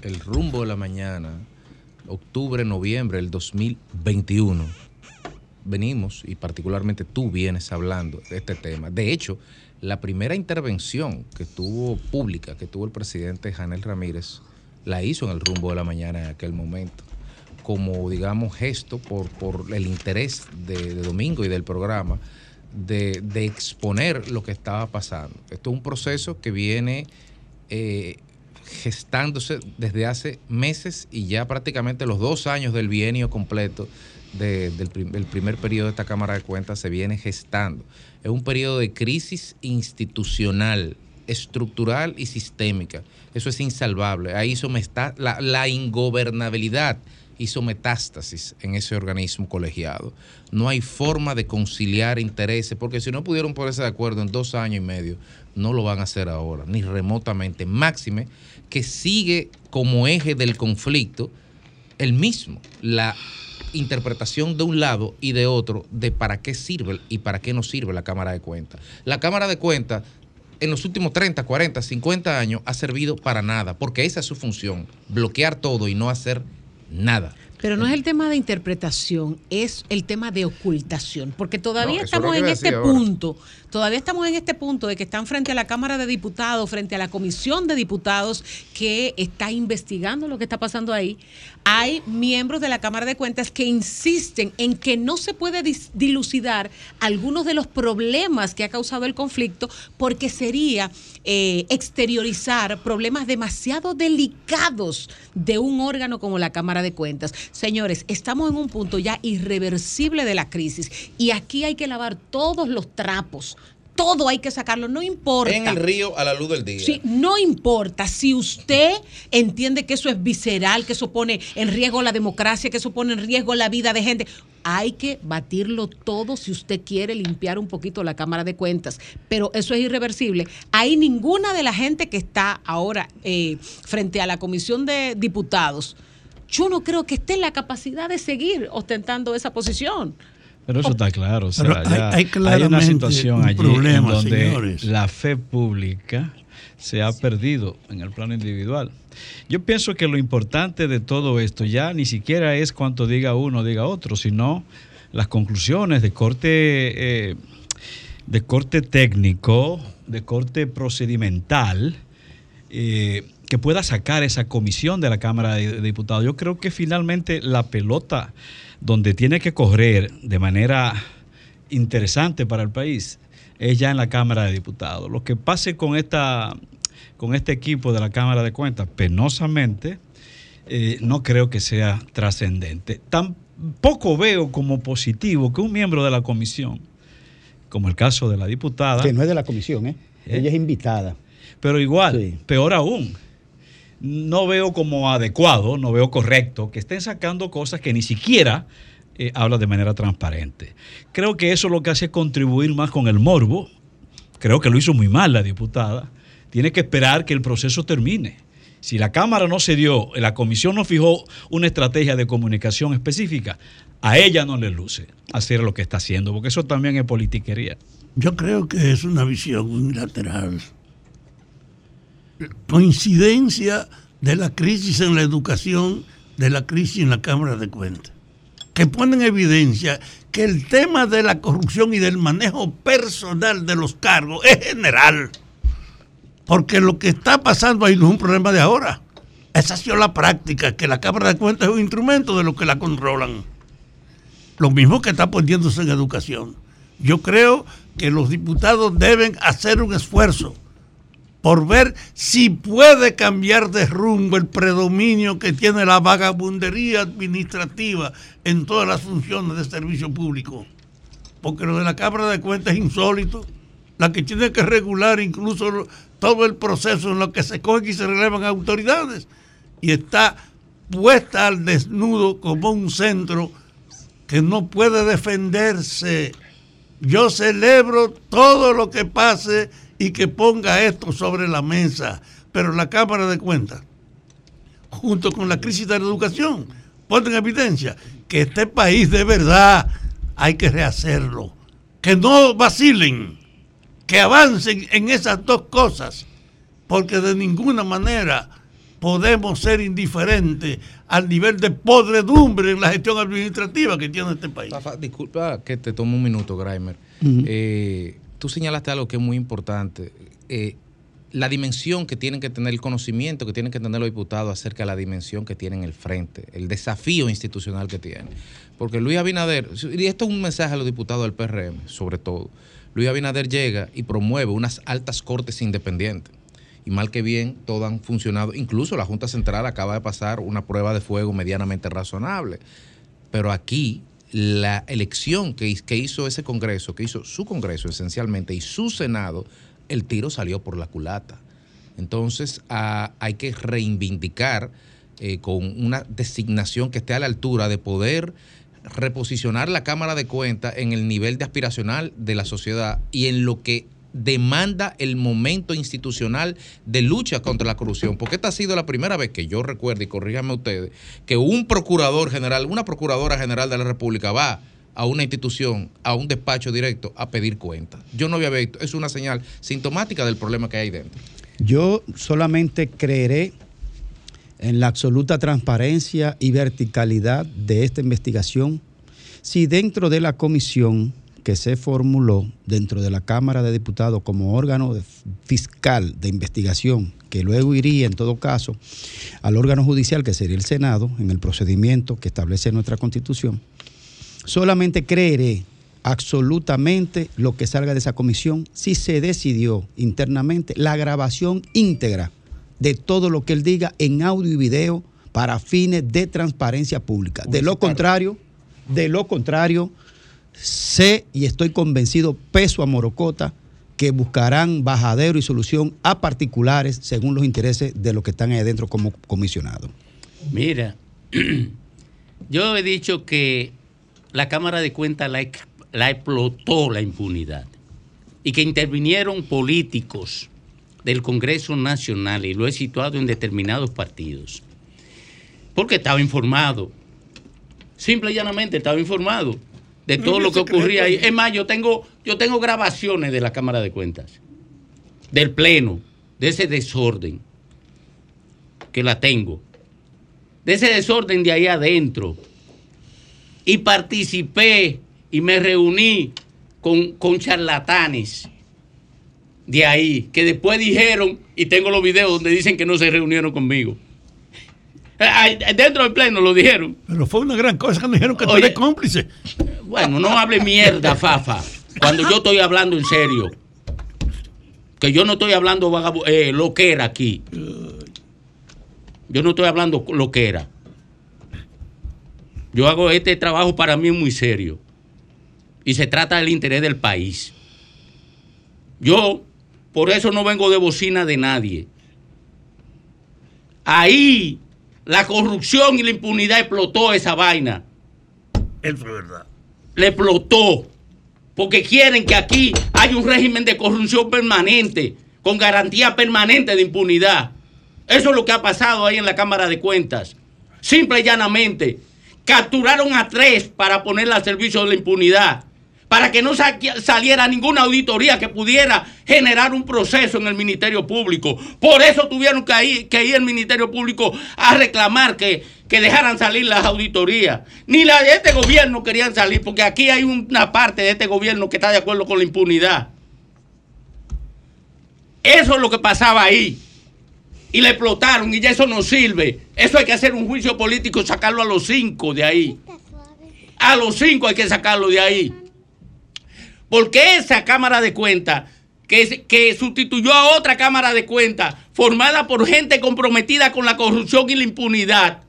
el rumbo de la mañana, octubre, noviembre del 2021, venimos, y particularmente tú vienes hablando de este tema. De hecho, la primera intervención que tuvo pública, que tuvo el presidente Janel Ramírez, la hizo en el rumbo de la mañana en aquel momento, como, digamos, gesto por, por el interés de, Domingo y del programa de, exponer lo que estaba pasando. Esto es un proceso que viene eh, gestándose desde hace meses y ya prácticamente los dos años del bienio completo del, primer periodo de esta Cámara de Cuentas se viene gestando. Es un periodo de crisis institucional, estructural y sistémica. Eso es insalvable. Ahí hizo la, la ingobernabilidad hizo metástasis en ese organismo colegiado. No hay forma de conciliar intereses, porque si no pudieron ponerse de acuerdo en dos años y medio, no lo van a hacer ahora, ni remotamente. Máxime que sigue como eje del conflicto el mismo, la interpretación de un lado y de otro de para qué sirve y para qué no sirve la Cámara de Cuentas. La Cámara de Cuentas en los últimos 30, 40, 50 años ha servido para nada, porque esa es su función, bloquear todo y no hacer nada nada. Pero no es el tema de interpretación, es el tema de ocultación, porque todavía estamos en este punto, todavía estamos en este punto de que están frente a la Cámara de Diputados, frente a la Comisión de Diputados que está investigando lo que está pasando ahí. Hay miembros de la Cámara de Cuentas que insisten en que no se puede dilucidar algunos de los problemas que ha causado el conflicto porque sería eh, exteriorizar problemas demasiado delicados de un órgano como la Cámara de Cuentas. Señores, estamos en un punto ya irreversible de la crisis y aquí hay que lavar todos los trapos todo hay que sacarlo, no importa. En el río a la luz del día. Sí, no importa. Si usted entiende que eso es visceral, que eso pone en riesgo la democracia, que eso pone en riesgo la vida de gente, hay que batirlo todo si usted quiere limpiar un poquito la Cámara de Cuentas. Pero eso es irreversible. Hay ninguna de la gente que está ahora eh, frente a la Comisión de Diputados. Yo no creo que esté en la capacidad de seguir ostentando esa posición. Pero eso está claro. O sea, hay, una situación allí en donde la fe pública se ha perdido en el plano individual. Yo pienso que lo importante de todo esto ya ni siquiera es cuanto diga uno, diga otro, sino las conclusiones de corte, eh, de corte técnico, de corte procedimental, eh, que pueda sacar esa comisión de la Cámara de Diputados. Yo creo que finalmente la pelota donde tiene que correr de manera interesante para el país es ya en la Cámara de Diputados. Lo que pase con, esta, con este equipo de la Cámara de Cuentas, penosamente, eh, no creo que sea trascendente. Tampoco veo como positivo que un miembro de la comisión, como el caso de la diputada... Que no es de la comisión, ¿eh? ¿eh? Ella es invitada. Pero igual, peor aún, no veo como adecuado, no veo correcto que estén sacando cosas que ni siquiera eh, hablan de manera transparente. Creo que eso lo que hace contribuir más con el morbo. Creo que lo hizo muy mal la diputada. Tiene que esperar que el proceso termine. Si la Cámara no se dio, la Comisión no fijó una estrategia de comunicación específica, a ella no le luce hacer lo que está haciendo, porque eso también es politiquería. Yo creo que es una visión unilateral coincidencia de la crisis en la educación, de la crisis en la Cámara de Cuentas, que pone en evidencia que el tema de la corrupción y del manejo personal de los cargos es general. Porque lo que está pasando ahí no es un problema de ahora. Esa ha sido la práctica, que la Cámara de Cuentas es un instrumento de lo que la controlan. Lo mismo que está poniéndose en educación. Yo creo que los diputados deben hacer un esfuerzo por ver si puede cambiar de rumbo el predominio que tiene la vagabundería administrativa en todas las funciones de servicio público. Porque lo de la Cámara de Cuentas es insólito. La que tiene que regular incluso todo el proceso en lo que se cogen y se relevan autoridades. Y está puesta al desnudo como un centro que no puede defenderse. Yo celebro todo lo que pase y que ponga esto sobre la mesa. Pero la Cámara de Cuentas, junto con la crisis de la educación, pone en evidencia que este país de verdad hay que rehacerlo. Que no vacilen, que avancen en esas dos cosas, porque de ninguna manera podemos ser indiferentes al nivel de podredumbre en la gestión administrativa que tiene este país. disculpa que te tomo un minuto, Grimer. Eh, tú señalaste algo que es muy importante. Eh, la dimensión que tienen que tener, el conocimiento que tienen que tener los diputados acerca de la dimensión que tienen el frente, el desafío institucional que tienen. Porque Luis Abinader, y esto es un mensaje a los diputados del PRM, sobre todo, Luis Abinader llega y promueve unas altas cortes independientes. Y mal que bien, todas han funcionado. Incluso la Junta Central acaba de pasar una prueba de fuego medianamente razonable. Pero aquí la elección que, hizo ese Congreso, que hizo su Congreso esencialmente y su Senado, el tiro salió por la culata. Entonces hay que reivindicar eh, con una designación que esté a la altura de poder reposicionar la Cámara de Cuentas en el nivel de aspiracional de la sociedad y en lo que demanda el momento institucional de lucha contra la corrupción, porque esta ha sido la primera vez que yo recuerdo, y corríganme ustedes, que un procurador general, una procuradora general de la República va a una institución, a un despacho directo, a pedir cuentas. Yo no había visto, es una señal sintomática del problema que hay dentro. Yo solamente creeré en la absoluta transparencia y verticalidad de esta investigación si dentro de la comisión que se formuló dentro de la Cámara de Diputados como órgano fiscal de investigación, que luego iría en todo caso al órgano judicial, que sería el Senado, en el procedimiento que establece nuestra Constitución, solamente creeré absolutamente lo que salga de esa comisión si se decidió internamente la grabación íntegra de todo lo que él diga en audio y video para fines de transparencia pública. De lo contrario, de lo contrario, sé y estoy convencido, peso a Morocota, que buscarán bajadero y solución a particulares según los intereses de los que están ahí adentro como comisionados. Mira, [CLEARS THROAT] yo he dicho que la Cámara de Cuentas la, la explotó la impunidad y que intervinieron políticos del Congreso Nacional y lo he situado en determinados partidos. Porque estaba informado. Simple y llanamente estaba informado de todo lo que ocurría ahí. Es más, yo tengo, yo tengo grabaciones de la Cámara de Cuentas, del Pleno, de ese desorden, que la tengo, de ese desorden de ahí adentro. Y participé y me reuní con, con charlatanes de ahí, que después dijeron, y tengo los videos donde dicen que no se reunieron conmigo. Dentro del pleno lo dijeron. Pero fue una gran cosa cuando dijeron que tú eres cómplice. Bueno, no hable mierda, Fafa. Cuando yo estoy hablando en serio. Que yo no estoy hablando eh, lo que era aquí. Yo no estoy hablando lo que era. Yo hago este trabajo para mí muy serio. Y se trata del interés del país. Yo, por eso no vengo de bocina de nadie. Ahí la corrupción y la impunidad explotó esa vaina. Eso es verdad. Le explotó. Porque quieren que aquí haya un régimen de corrupción permanente, con garantía permanente de impunidad. Eso es lo que ha pasado ahí en la Cámara de Cuentas. Simple y llanamente. Capturaron a tres para ponerla al servicio de la impunidad para que no saliera ninguna auditoría que pudiera generar un proceso en el Ministerio Público. Por eso tuvieron que ir, que ir Ministerio Público a reclamar que, que dejaran salir las auditorías. Ni la de este gobierno querían salir, porque aquí hay una parte de este gobierno que está de acuerdo con la impunidad. Eso es lo que pasaba ahí. Y le explotaron y ya eso no sirve. Eso hay que hacer un juicio político, sacarlo a los cinco de ahí. A los cinco hay que sacarlo de ahí. Porque esa Cámara de Cuentas, que, que sustituyó a otra Cámara de Cuentas, formada por gente comprometida con la corrupción y la impunidad,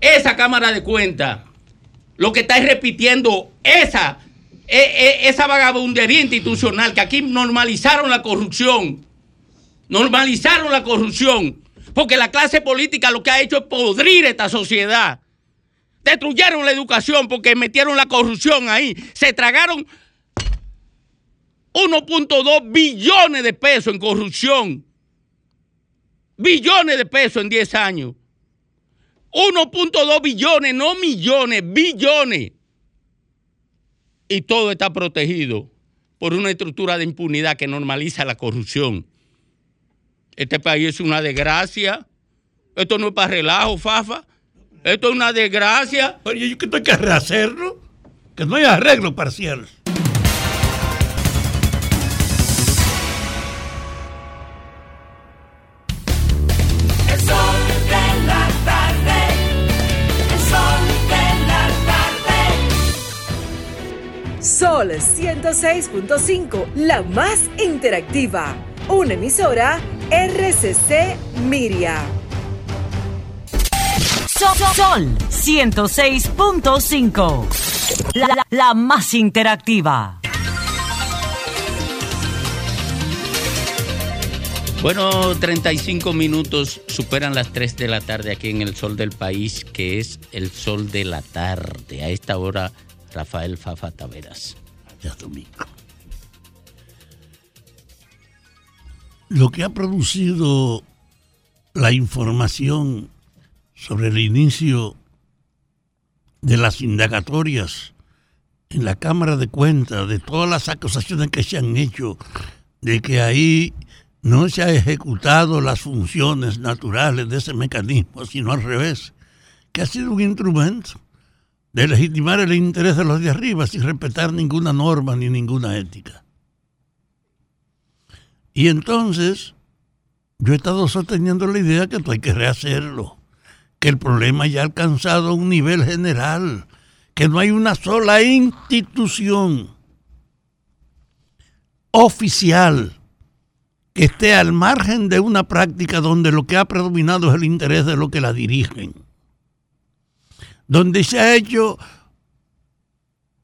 esa Cámara de Cuentas, lo que está repitiendo esa, e, e, esa vagabundería institucional, que aquí normalizaron la corrupción, normalizaron la corrupción, porque la clase política lo que ha hecho es podrir esta sociedad. Destruyeron la educación porque metieron la corrupción ahí. Se tragaron 1.2 billones de pesos en corrupción. Billones de pesos en 10 años. 1.2 billones, no millones, billones. Y todo está protegido por una estructura de impunidad que normaliza la corrupción. Este país es una desgracia. Esto no es para relajo, Fafa. Esto es una desgracia. Oye, yo que tengo que rehacerlo. Que no hay arreglo parcial. Sol 106.5, la más interactiva. Una emisora RCC Miria. Sol, 106.5, la, la más interactiva. Bueno, 35 minutos superan las 3 de la tarde aquí en el sol del país, que es el sol de la tarde. A esta hora Rafael Fafa Taveras. domingo. Lo que ha producido la información sobre el inicio de las indagatorias en la Cámara de Cuentas, de todas las acusaciones que se han hecho, de que ahí no se ha ejecutado las funciones naturales de ese mecanismo, sino al revés, que ha sido un instrumento de legitimar el interés de los de arriba sin respetar ninguna norma ni ninguna ética. Y entonces, yo he estado sosteniendo la idea que hay que rehacerlo, que el problema ya ha alcanzado un nivel general, que no hay una sola institución oficial que esté al margen de una práctica donde lo que ha predominado es el interés de los que la dirigen donde se ha hecho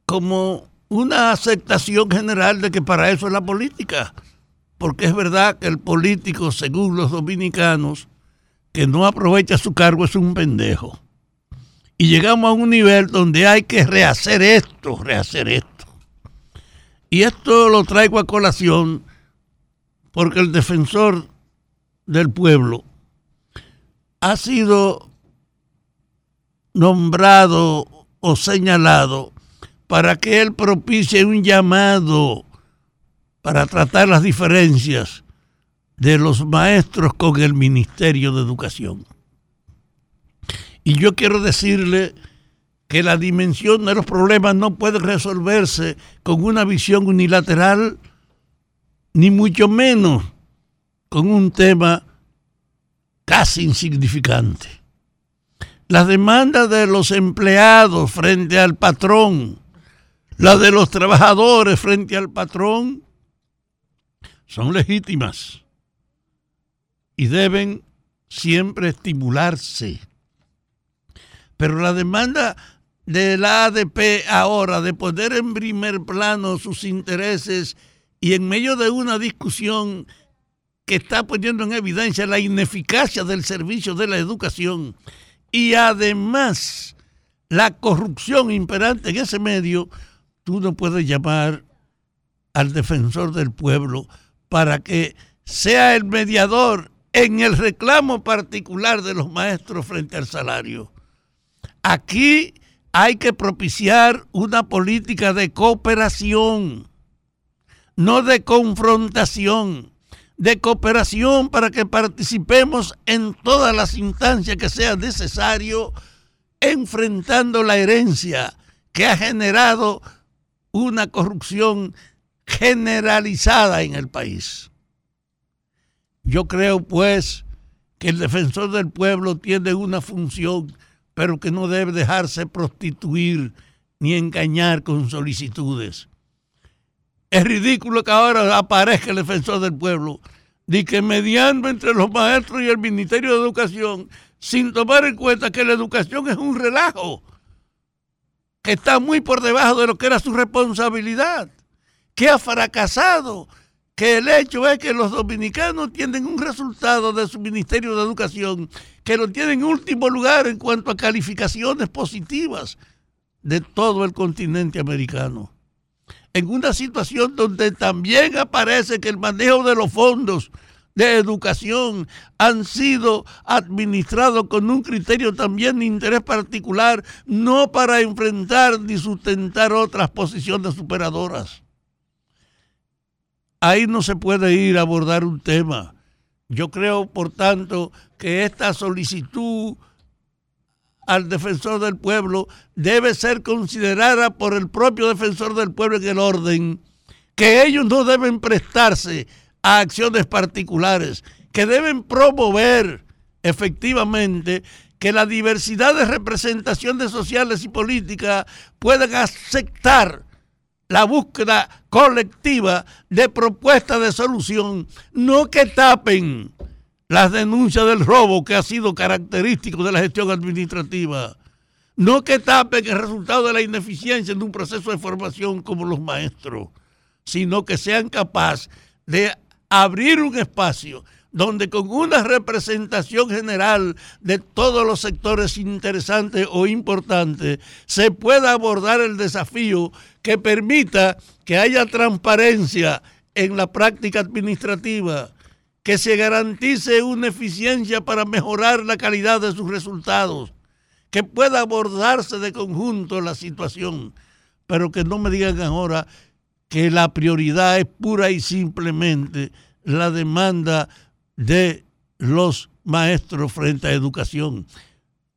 como una aceptación general de que para eso es la política. Porque es verdad que el político, según los dominicanos, que no aprovecha su cargo es un pendejo. Y llegamos a un nivel donde hay que rehacer esto, rehacer esto. Y esto lo traigo a colación porque el defensor del pueblo ha sido nombrado o señalado para que él propicie un llamado para tratar las diferencias de los maestros con el Ministerio de Educación. Y yo quiero decirle que la dimensión de los problemas no puede resolverse con una visión unilateral, ni mucho menos con un tema casi insignificante. Las demandas de los empleados frente al patrón, las de los trabajadores frente al patrón, son legítimas y deben siempre estimularse. Pero la demanda de la ADP ahora de poner en primer plano sus intereses y en medio de una discusión que está poniendo en evidencia la ineficacia del servicio de la educación y además la corrupción imperante en ese medio, tú no puedes llamar al defensor del pueblo para que sea el mediador en el reclamo particular de los maestros frente al salario. Aquí hay que propiciar una política de cooperación, no de confrontación de cooperación para que participemos en todas las instancias que sea necesario, enfrentando la herencia que ha generado una corrupción generalizada en el país. Yo creo pues que el defensor del pueblo tiene una función, pero que no debe dejarse prostituir ni engañar con solicitudes. Es ridículo que ahora aparezca el defensor del pueblo, de que mediando entre los maestros y el Ministerio de Educación, sin tomar en cuenta que la educación es un relajo, que está muy por debajo de lo que era su responsabilidad, que ha fracasado, el hecho es que los dominicanos tienen un resultado de su Ministerio de Educación que lo tiene en último lugar en cuanto a calificaciones positivas de todo el continente americano en una situación donde también aparece que el manejo de los fondos de educación han sido administrados con un criterio también de interés particular, no para enfrentar ni sustentar otras posiciones superadoras. Ahí no se puede ir a abordar un tema. Yo creo, por tanto, que esta solicitud al defensor del pueblo debe ser considerada por el propio defensor del pueblo en el orden, que ellos no deben prestarse a acciones particulares, que deben promover efectivamente que la diversidad de representaciones sociales y políticas puedan aceptar la búsqueda colectiva de propuestas de solución, no que tapen las denuncias del robo que ha sido característico de la gestión administrativa, no que tapen el resultado de la ineficiencia en un proceso de formación como los maestros, sino que sean capaces de abrir un espacio donde con una representación general de todos los sectores interesantes o importantes se pueda abordar el desafío que permita que haya transparencia en la práctica administrativa, que se garantice una eficiencia para mejorar la calidad de sus resultados, que pueda abordarse de conjunto la situación, pero que no me digan ahora que la prioridad es pura y simplemente la demanda de los maestros frente a educación.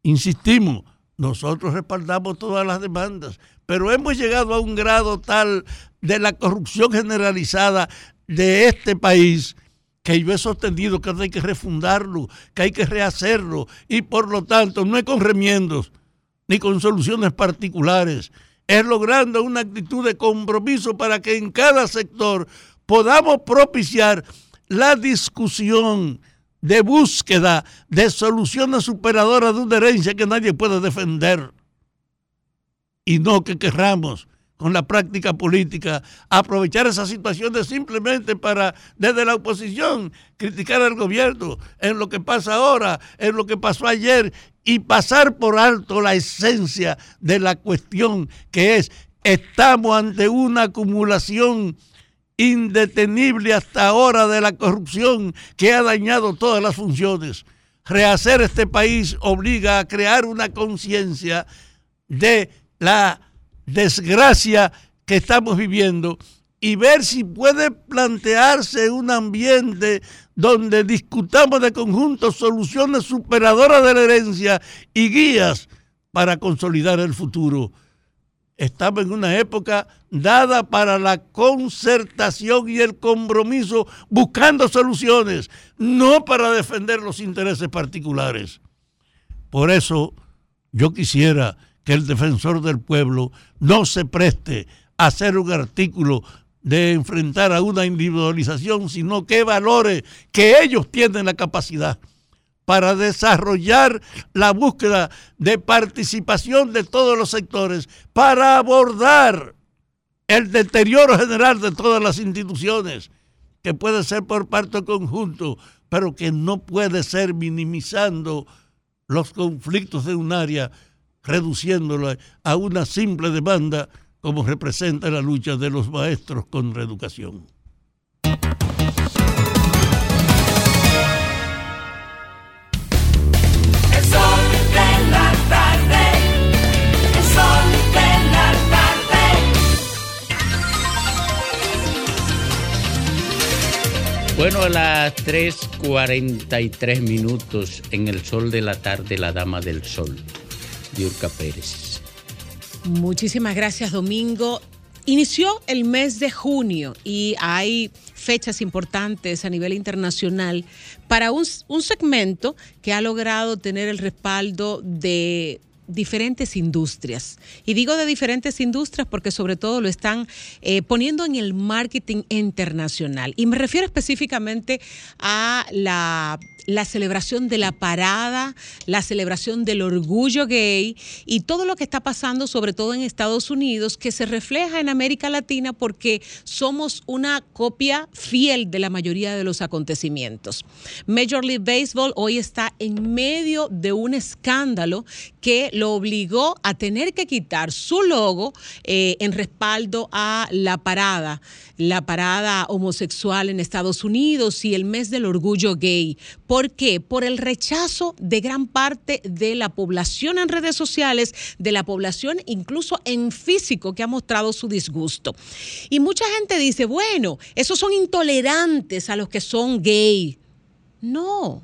Insistimos, nosotros respaldamos todas las demandas, pero hemos llegado a un grado tal de la corrupción generalizada de este país que yo he sostenido que hay que refundarlo, que hay que rehacerlo y por lo tanto no es con remiendos ni con soluciones particulares, es logrando una actitud de compromiso para que en cada sector podamos propiciar la discusión de búsqueda de soluciones superadoras de una herencia que nadie puede defender. Y no que querramos con la práctica política aprovechar esas situaciones simplemente para desde la oposición criticar al gobierno en lo que pasa ahora, en lo que pasó ayer y pasar por alto la esencia de la cuestión que es estamos ante una acumulación indetenible hasta ahora de la corrupción que ha dañado todas las funciones. Rehacer este país obliga a crear una conciencia de la desgracia que estamos viviendo y ver si puede plantearse un ambiente donde discutamos de conjunto soluciones superadoras de la herencia y guías para consolidar el futuro estamos en una época dada para la concertación y el compromiso buscando soluciones, no para defender los intereses particulares. Por eso yo quisiera que el defensor del pueblo no se preste a hacer un artículo de enfrentar a una individualización, sino que valore que ellos tienen la capacidad para desarrollar la búsqueda de participación de todos los sectores, para abordar el deterioro general de todas las instituciones, que puede ser por parte conjunto, pero que no puede ser minimizando los conflictos de un área, reduciéndolo a una simple demanda como representa la lucha de los maestros con reeducación. Bueno, a las 3.43 minutos en el sol de la tarde, la dama del sol, Diurca Pérez. Muchísimas gracias, Domingo. Inició el mes de junio y hay fechas importantes a nivel internacional para un, un segmento que ha logrado tener el respaldo de diferentes industrias. Y digo de diferentes industrias porque sobre todo lo están eh, poniendo en el marketing internacional. Y me refiero específicamente a la la celebración de la parada, la celebración del orgullo gay y todo lo que está pasando, sobre todo en Estados Unidos, que se refleja en América Latina porque somos una copia fiel de la mayoría de los acontecimientos. Major League Baseball hoy está en medio de un escándalo que lo obligó a tener que quitar su logo eh, en respaldo a la parada, la parada homosexual en Estados Unidos y el mes del orgullo gay. ¿Por qué? Por el rechazo de gran parte de la población en redes sociales, de la población incluso en físico que ha mostrado su disgusto. Y mucha gente dice, bueno, esos son intolerantes a los que son gay. No.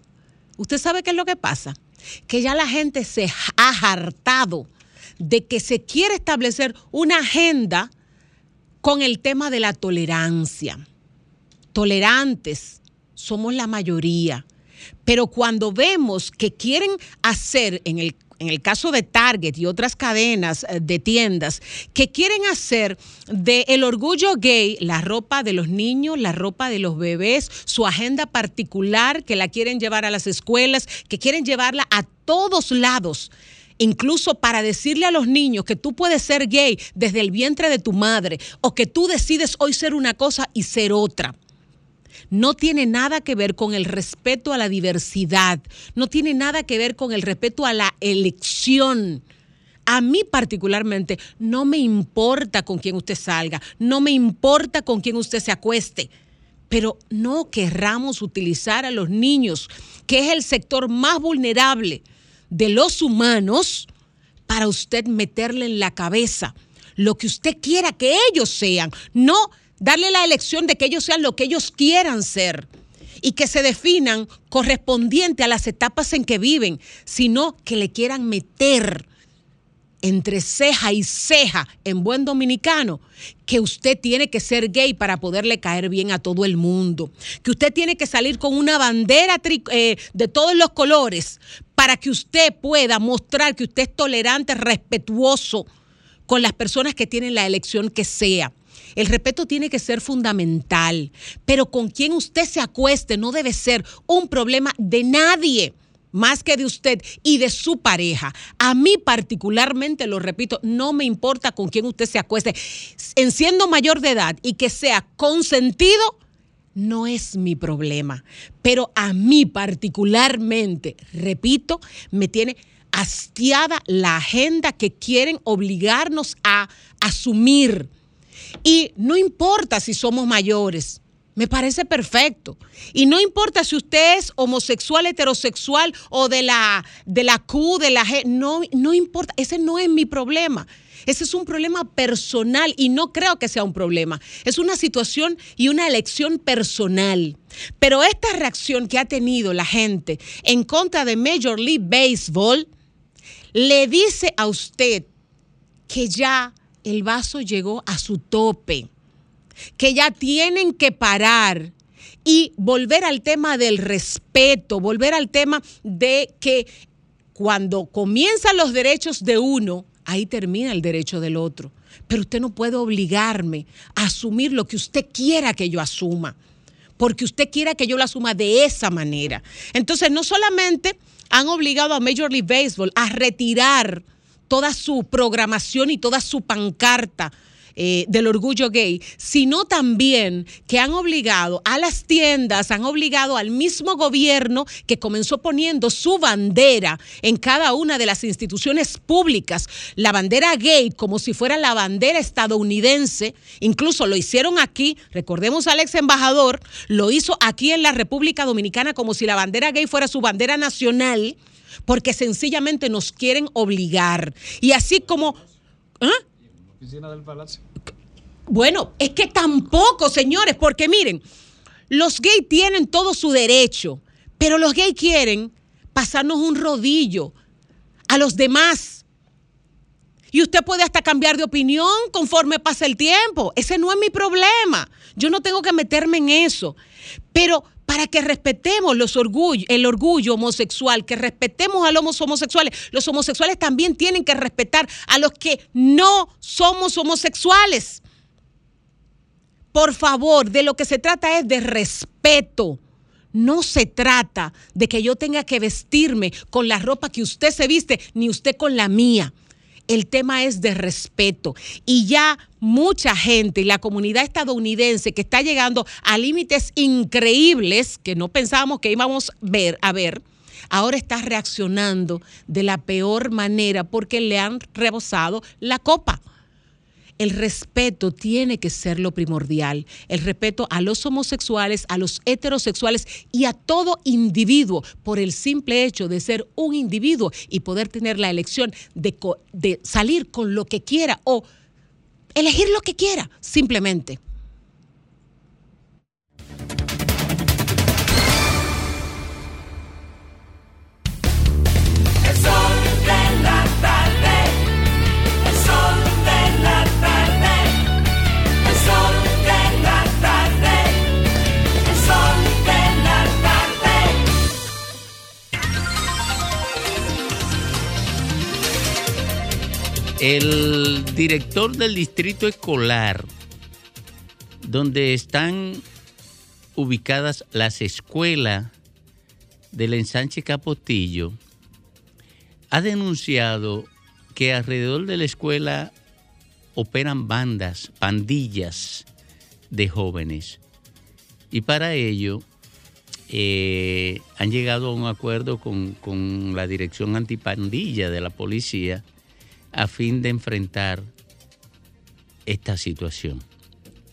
¿Usted sabe qué es lo que pasa? Que ya la gente se ha hartado de que se quiere establecer una agenda con el tema de la tolerancia. Tolerantes, somos la mayoría. Pero cuando vemos que quieren hacer en el en el caso de Target y otras cadenas eh, de tiendas, que quieren hacer de el orgullo gay la ropa de los niños, la ropa de los bebés, su agenda particular, que la quieren llevar a las escuelas, que quieren llevarla a todos lados incluso para decirle a los niños que tú puedes ser gay desde el vientre de tu madre o que tú decides hoy ser una cosa y ser otra no tiene nada que ver con el respeto a la diversidad, no tiene nada que ver con el respeto a la elección. A mí particularmente no me importa con quién usted salga, no me importa con quién usted se acueste, pero no querramos utilizar a los niños, que es el sector más vulnerable de los humanos, para usted meterle en la cabeza lo que usted quiera que ellos sean, no darle la elección de que ellos sean lo que ellos quieran ser y que se definan correspondiente a las etapas en que viven, sino que le quieran meter entre ceja y ceja en buen dominicano, que usted tiene que ser gay para poderle caer bien a todo el mundo, que usted tiene que salir con una bandera eh, de todos los colores para que usted pueda mostrar que usted es tolerante, respetuoso con las personas que tienen la elección que sea. El respeto tiene que ser fundamental, pero con quien usted se acueste no debe ser un problema de nadie más que de usted y de su pareja. A mí particularmente, lo repito, no me importa con quién usted se acueste. En siendo mayor de edad y que sea consentido, no es mi problema. Pero a mí particularmente, repito, me tiene hastiada la agenda que quieren obligarnos a asumir y no importa si somos mayores. Me parece perfecto. Y no importa si usted es homosexual, heterosexual o de la, de la Q, de la G. No, no importa. Ese no es mi problema. Ese es un problema personal y no creo que sea un problema. Es una situación y una elección personal. Pero esta reacción que ha tenido la gente en contra de Major League Baseball le dice a usted que ya el vaso llegó a su tope, que ya tienen que parar y volver al tema del respeto, volver al tema de que cuando comienzan los derechos de uno, ahí termina el derecho del otro. Pero usted no puede obligarme a asumir lo que usted quiera que yo asuma, porque usted quiera que yo lo asuma de esa manera. Entonces, no solamente han obligado a Major League Baseball a retirar toda su programación y toda su pancarta eh, del orgullo gay, sino también que han obligado a las tiendas, han obligado al mismo gobierno que comenzó poniendo su bandera en cada una de las instituciones públicas, la bandera gay como si fuera la bandera estadounidense, incluso lo hicieron aquí, recordemos al ex embajador, lo hizo aquí en la República Dominicana como si la bandera gay fuera su bandera nacional porque sencillamente nos quieren obligar. Y así como... ¿ah? Oficina del Palacio. Bueno, es que tampoco, señores, porque miren, los gays tienen todo su derecho, pero los gays quieren pasarnos un rodillo a los demás. Y usted puede hasta cambiar de opinión conforme pasa el tiempo. Ese no es mi problema. Yo no tengo que meterme en eso. Pero para que respetemos el orgullo homosexual, que respetemos a los homosexuales. Los homosexuales también tienen que respetar a los que no somos homosexuales. Por favor, de lo que se trata es de respeto. No se trata de que yo tenga que vestirme con la ropa que usted se viste, ni usted con la mía el tema es de respeto. Y ya mucha gente y la comunidad estadounidense que está llegando a límites increíbles que no pensábamos que íbamos ver, a ver, ahora está reaccionando de la peor manera porque le han rebosado la copa el respeto tiene que ser lo primordial. El respeto a los homosexuales, a los heterosexuales y a todo individuo por el simple hecho de ser un individuo y poder tener la elección de, de salir con lo que quiera o elegir lo que quiera, simplemente. El director del distrito escolar, donde están ubicadas las escuelas del ensanche Capotillo, ha denunciado que alrededor de la escuela operan bandas, pandillas de jóvenes. Y para ello eh, han llegado a un acuerdo con, con la dirección antipandilla de la policía a fin de enfrentar esta situación.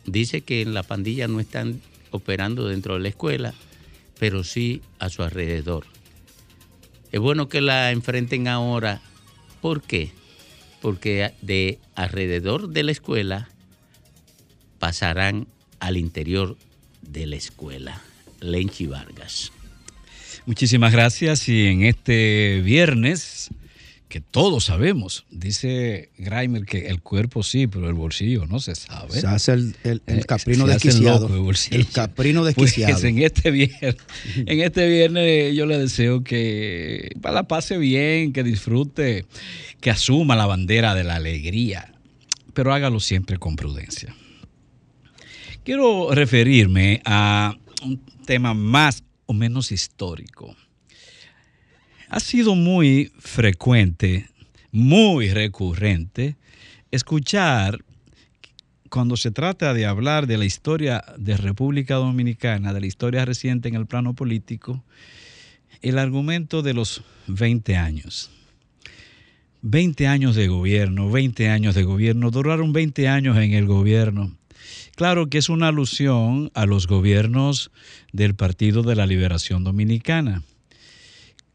Dice que en la pandilla no están operando dentro de la escuela, pero sí a su alrededor. Es bueno que la enfrenten ahora. ¿Por qué? Porque de alrededor de la escuela pasarán al interior de la escuela. Lenchi Vargas. Muchísimas gracias y en este viernes que todos sabemos. Dice Grimer que el cuerpo sí, pero el bolsillo no se sabe. Se hace el, el, el eh, caprino desquiciado. el, caprino [LAUGHS] pues, desquiciado. en, este viernes, en este viernes yo le deseo que la pase bien, que disfrute, que asuma la bandera de la alegría, pero hágalo siempre con prudencia. Quiero referirme a un tema más o menos histórico ha sido muy frecuente, muy recurrente, escuchar cuando se trata de hablar de la historia de República Dominicana, de la historia reciente en el plano político, el argumento de los 20 años. 20 años de gobierno, 20 años de gobierno, duraron 20 años en el gobierno. Claro que es una alusión a los gobiernos del Partido de la Liberación Dominicana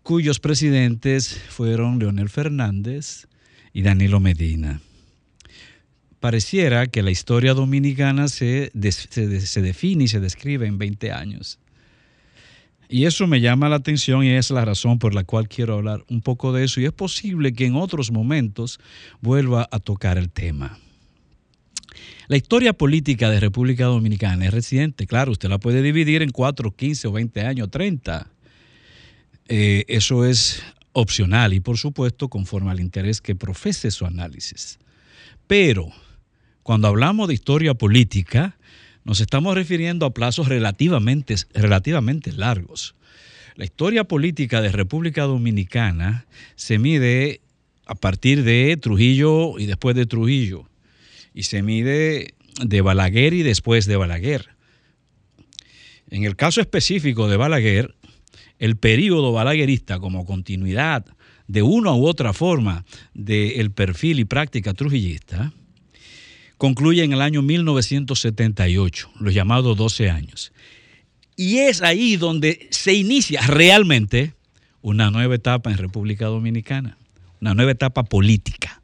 cuyos presidentes fueron Leonel Fernández y Danilo Medina. Pareciera que la historia dominicana se, se, define y se describe en 20 años. Y eso me llama la atención y es la razón por la cual quiero hablar un poco de eso. Y es posible que en otros momentos vuelva a tocar el tema. La historia política de República Dominicana es reciente, claro, usted la puede dividir en 4, 15 o 20 años, 30. Eh, eso es opcional y por supuesto conforme al interés que profese su análisis. Pero cuando hablamos de historia política, nos estamos refiriendo a plazos relativamente, relativamente largos. La historia política de República Dominicana se mide a partir de Trujillo y después de Trujillo, y se mide de Balaguer y después de Balaguer. En el caso específico de Balaguer, el periodo balaguerista como continuidad de una u otra forma del perfil y práctica trujillista, concluye en el año 1978, los llamados 12 años. Y es ahí donde se inicia realmente una nueva etapa en República Dominicana, una nueva etapa política,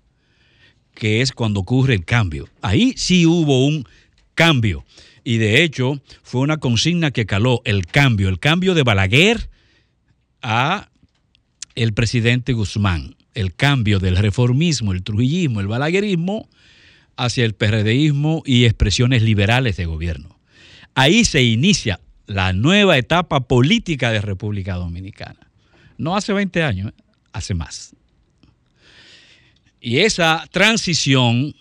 que es cuando ocurre el cambio. Ahí sí hubo un cambio. Y de hecho fue una consigna que caló el cambio, el cambio de Balaguer a el presidente Guzmán, el cambio del reformismo, el trujillismo, el balaguerismo hacia el PRDismo y expresiones liberales de gobierno. Ahí se inicia la nueva etapa política de República Dominicana. No hace 20 años, hace más. Y esa transición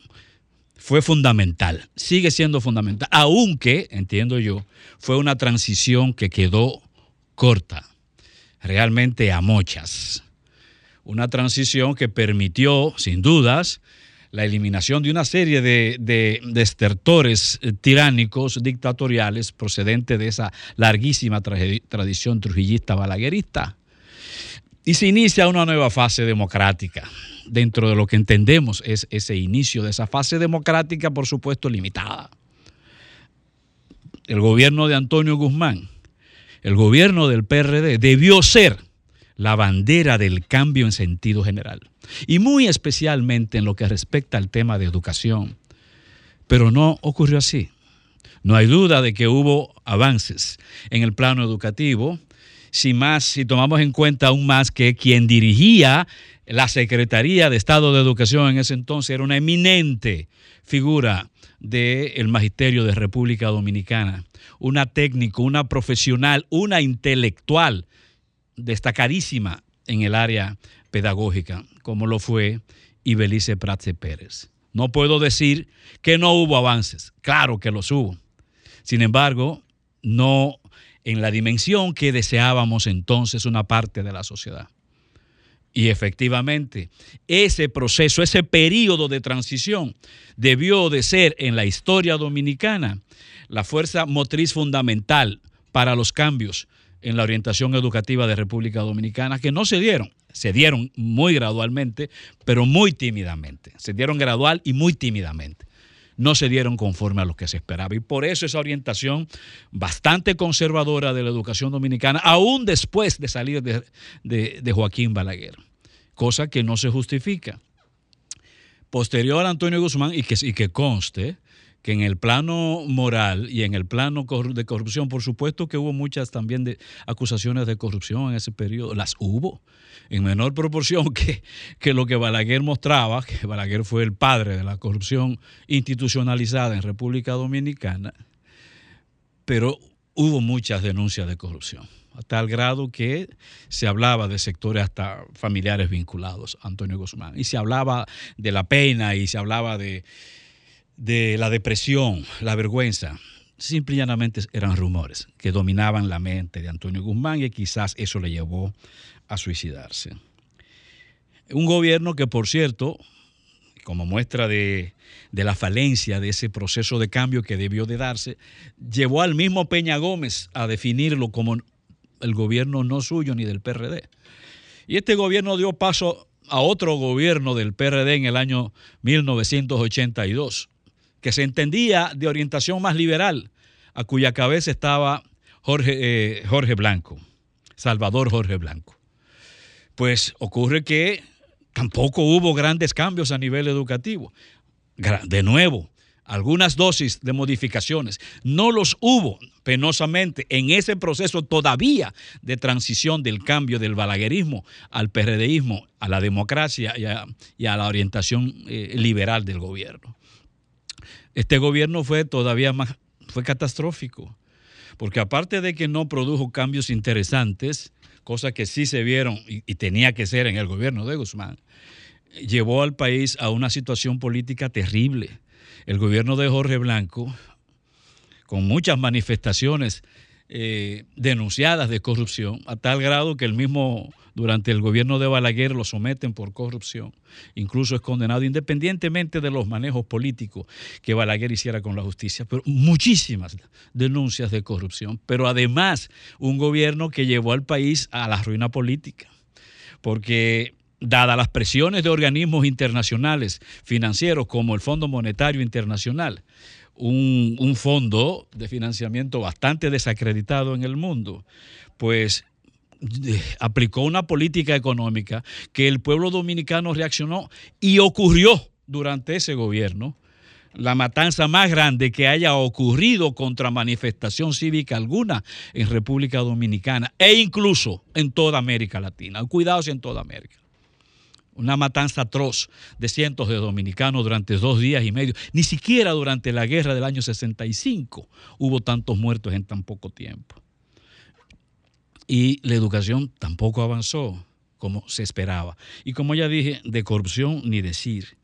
fue fundamental, sigue siendo fundamental, aunque, entiendo yo, fue una transición que quedó corta realmente a mochas. Una transición que permitió, sin dudas, la eliminación de una serie de, de, eh, tiránicos, dictatoriales, procedente de esa larguísima tradición trujillista balaguerista. Y se inicia una nueva fase democrática. Dentro de lo que entendemos es ese inicio de esa fase democrática, por supuesto, limitada. El gobierno de Antonio Guzmán el gobierno del PRD debió ser la bandera del cambio en sentido general, y muy especialmente en lo que respecta al tema de educación. Pero no ocurrió así. No hay duda de que hubo avances en el plano educativo, si más, si tomamos en cuenta aún más que quien dirigía la Secretaría de Estado de Educación en ese entonces era una eminente figura del Magisterio de República Dominicana, una técnico, una profesional, una intelectual destacadísima en el área pedagógica, como lo fue y Belice Pratse Pérez. No puedo decir que no hubo avances, claro que los hubo. Sin embargo, no en la dimensión que deseábamos entonces una parte de la sociedad. Y efectivamente, ese proceso, ese periodo de transición debió de ser en la historia dominicana la fuerza motriz fundamental para los cambios en la orientación educativa de República Dominicana, que no se dieron, se dieron muy gradualmente, pero muy tímidamente, se dieron gradual y muy tímidamente no se dieron conforme a lo que se esperaba. Y por eso esa orientación bastante conservadora de la educación dominicana, aún después de salir de, Joaquín Balaguer, cosa que no se justifica. Posterior a Antonio Guzmán, y que, y que conste, que en el plano moral y en el plano de corrupción, por supuesto que hubo muchas también de acusaciones de corrupción en ese periodo, las hubo, en menor proporción [LAUGHS] que, que lo que Balaguer mostraba, que Balaguer fue el padre de la corrupción institucionalizada en República Dominicana, pero hubo muchas denuncias de corrupción, a tal grado que se hablaba de sectores hasta familiares vinculados a Antonio Guzmán, y se hablaba de la pena y se hablaba de de la depresión, la vergüenza, simple y llanamente eran rumores que dominaban la mente de Antonio Guzmán y quizás eso le llevó a suicidarse. Un gobierno que, por cierto, como muestra de, de, la falencia de ese proceso de cambio que debió de darse, llevó al mismo Peña Gómez a definirlo como el gobierno no suyo ni del PRD. Y este gobierno dio paso a otro gobierno del PRD en el año 1982 que se entendía de orientación más liberal, a cuya cabeza estaba Jorge, eh, Jorge Blanco, Salvador Jorge Blanco. Pues ocurre que tampoco hubo grandes cambios a nivel educativo. De nuevo, algunas dosis de modificaciones. No los hubo penosamente en ese proceso todavía de transición del cambio del balaguerismo al PRDismo, a la democracia y a, la orientación eh, liberal del gobierno. Este gobierno fue todavía más, fue catastrófico, porque aparte de que no produjo cambios interesantes, cosas que sí se vieron y, tenía que ser en el gobierno de Guzmán, llevó al país a una situación política terrible. El gobierno de Jorge Blanco, con muchas manifestaciones eh, denunciadas de corrupción, a tal grado que el mismo durante el gobierno de Balaguer lo someten por corrupción. Incluso es condenado independientemente de los manejos políticos que Balaguer hiciera con la justicia, pero muchísimas denuncias de corrupción. Pero además un gobierno que llevó al país a la ruina política, porque dadas las presiones de organismos internacionales financieros como el Fondo Monetario Internacional, un, fondo de financiamiento bastante desacreditado en el mundo, pues aplicó una política económica que el pueblo dominicano reaccionó y ocurrió durante ese gobierno la matanza más grande que haya ocurrido contra manifestación cívica alguna en República Dominicana e incluso en toda América Latina. Cuidados en toda América una matanza atroz de cientos de dominicanos durante dos días y medio. Ni siquiera durante la guerra del año 65 hubo tantos muertos en tan poco tiempo. Y la educación tampoco avanzó como se esperaba. Y como ya dije, de corrupción ni decir.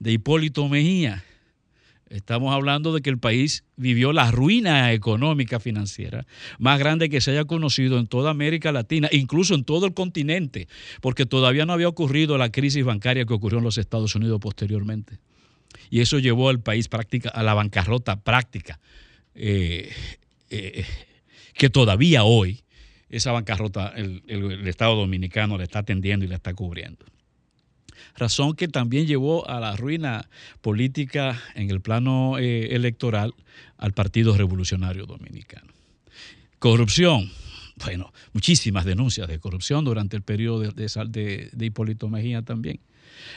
De Hipólito Mejía, Estamos hablando de que el país vivió la ruina económica financiera más grande que se haya conocido en toda América Latina, incluso en todo el continente, porque todavía no había ocurrido la crisis bancaria que ocurrió en los Estados Unidos posteriormente. Y eso llevó al país práctica, a la bancarrota práctica, eh, eh, que todavía hoy esa bancarrota el, el Estado Dominicano le está atendiendo y le está cubriendo razón que también llevó a la ruina política en el plano eh, electoral al Partido Revolucionario Dominicano. Corrupción, bueno, muchísimas denuncias de corrupción durante el periodo de, de, Hipólito Mejía también.